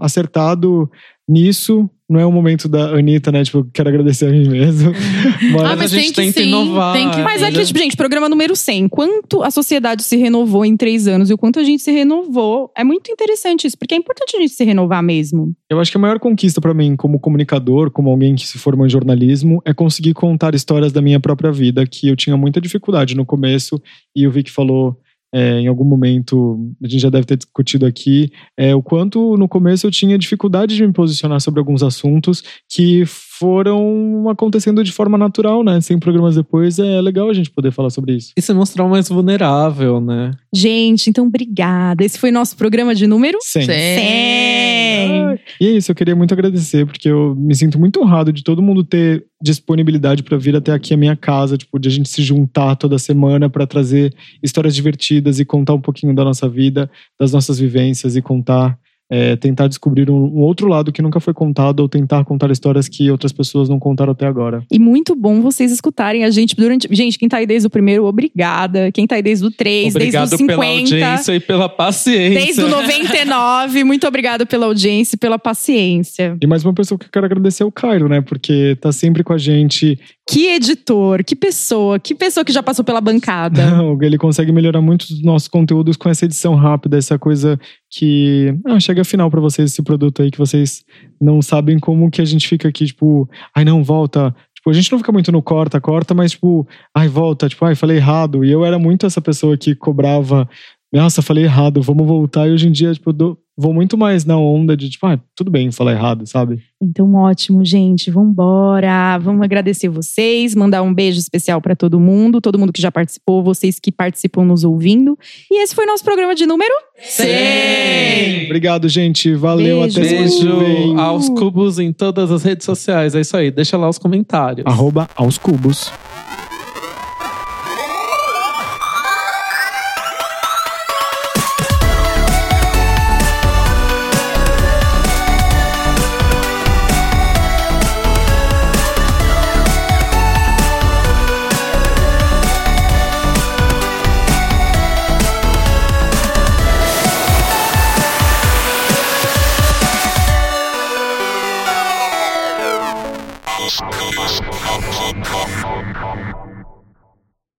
S2: acertado nisso. Não é o momento da Anitta, né? Tipo, quero agradecer a mim mesmo. Mas,
S5: Ah, mas
S4: a gente
S5: tem que
S4: tenta
S5: sim,
S4: inovar.
S5: tem que-
S3: Mas
S4: né?
S3: é que, tipo, gente, programa número 100. Quanto a sociedade se renovou em três anos e o quanto a gente se renovou. É muito interessante isso, porque é importante a gente se renovar mesmo.
S2: Eu acho que a maior conquista pra mim, como comunicador, como alguém que se formou em jornalismo, é conseguir contar histórias da minha própria vida, que eu tinha muita dificuldade no começo, e o Vic falou é, em algum momento, a gente já deve ter discutido aqui, é, o quanto no começo eu tinha dificuldade de me posicionar sobre alguns assuntos que foram acontecendo de forma natural, né? Sem programas depois, é legal a gente poder falar sobre isso.
S4: E se mostrar mais vulnerável, né?
S3: Gente, então obrigada. Esse foi nosso programa de número
S2: Sim.
S3: 100.
S2: E é isso, eu queria muito agradecer, porque eu me sinto muito honrado de todo mundo ter disponibilidade para vir até aqui a minha casa, tipo, de a gente se juntar toda semana para trazer histórias divertidas e contar um pouquinho da nossa vida, das nossas vivências e contar, é, tentar descobrir um, um outro lado que nunca foi contado ou tentar contar histórias que outras pessoas não contaram até agora.
S3: E muito bom vocês escutarem a gente durante. Gente, quem tá aí desde o primeiro, obrigada. Quem tá aí desde o 3,
S4: Obrigado
S3: desde o 50.
S4: pela audiência e pela paciência.
S3: Desde o 99, muito obrigada pela audiência e pela paciência.
S2: E mais uma pessoa que eu quero agradecer é o Cairo, né? Porque tá sempre com a gente.
S3: Que editor, que pessoa, que pessoa que já passou pela bancada.
S2: Não, ele consegue melhorar muito os nossos conteúdos com essa edição rápida, essa coisa que ah, chega final pra vocês esse produto aí que vocês não sabem como que a gente fica aqui, tipo, ai não, volta. Tipo, a gente não fica muito no corta, corta, mas tipo, ai, volta, tipo, ai, falei errado. E eu era muito essa pessoa que cobrava, nossa, falei errado, vamos voltar. E hoje em dia, tipo, dou- vou muito mais na onda de, tipo, ah, tudo bem falar errado, sabe?
S3: Então, ótimo, gente. Vambora. Vamos agradecer vocês, mandar um beijo especial pra todo mundo, todo mundo que já participou, vocês que participam nos ouvindo. E esse foi nosso programa de número 100.
S2: Obrigado, gente. Valeu,
S3: Beijo.
S2: até.
S4: Beijo aos cubos em todas as redes sociais. É isso aí. Deixa lá os comentários.
S2: Arroba aos cubos.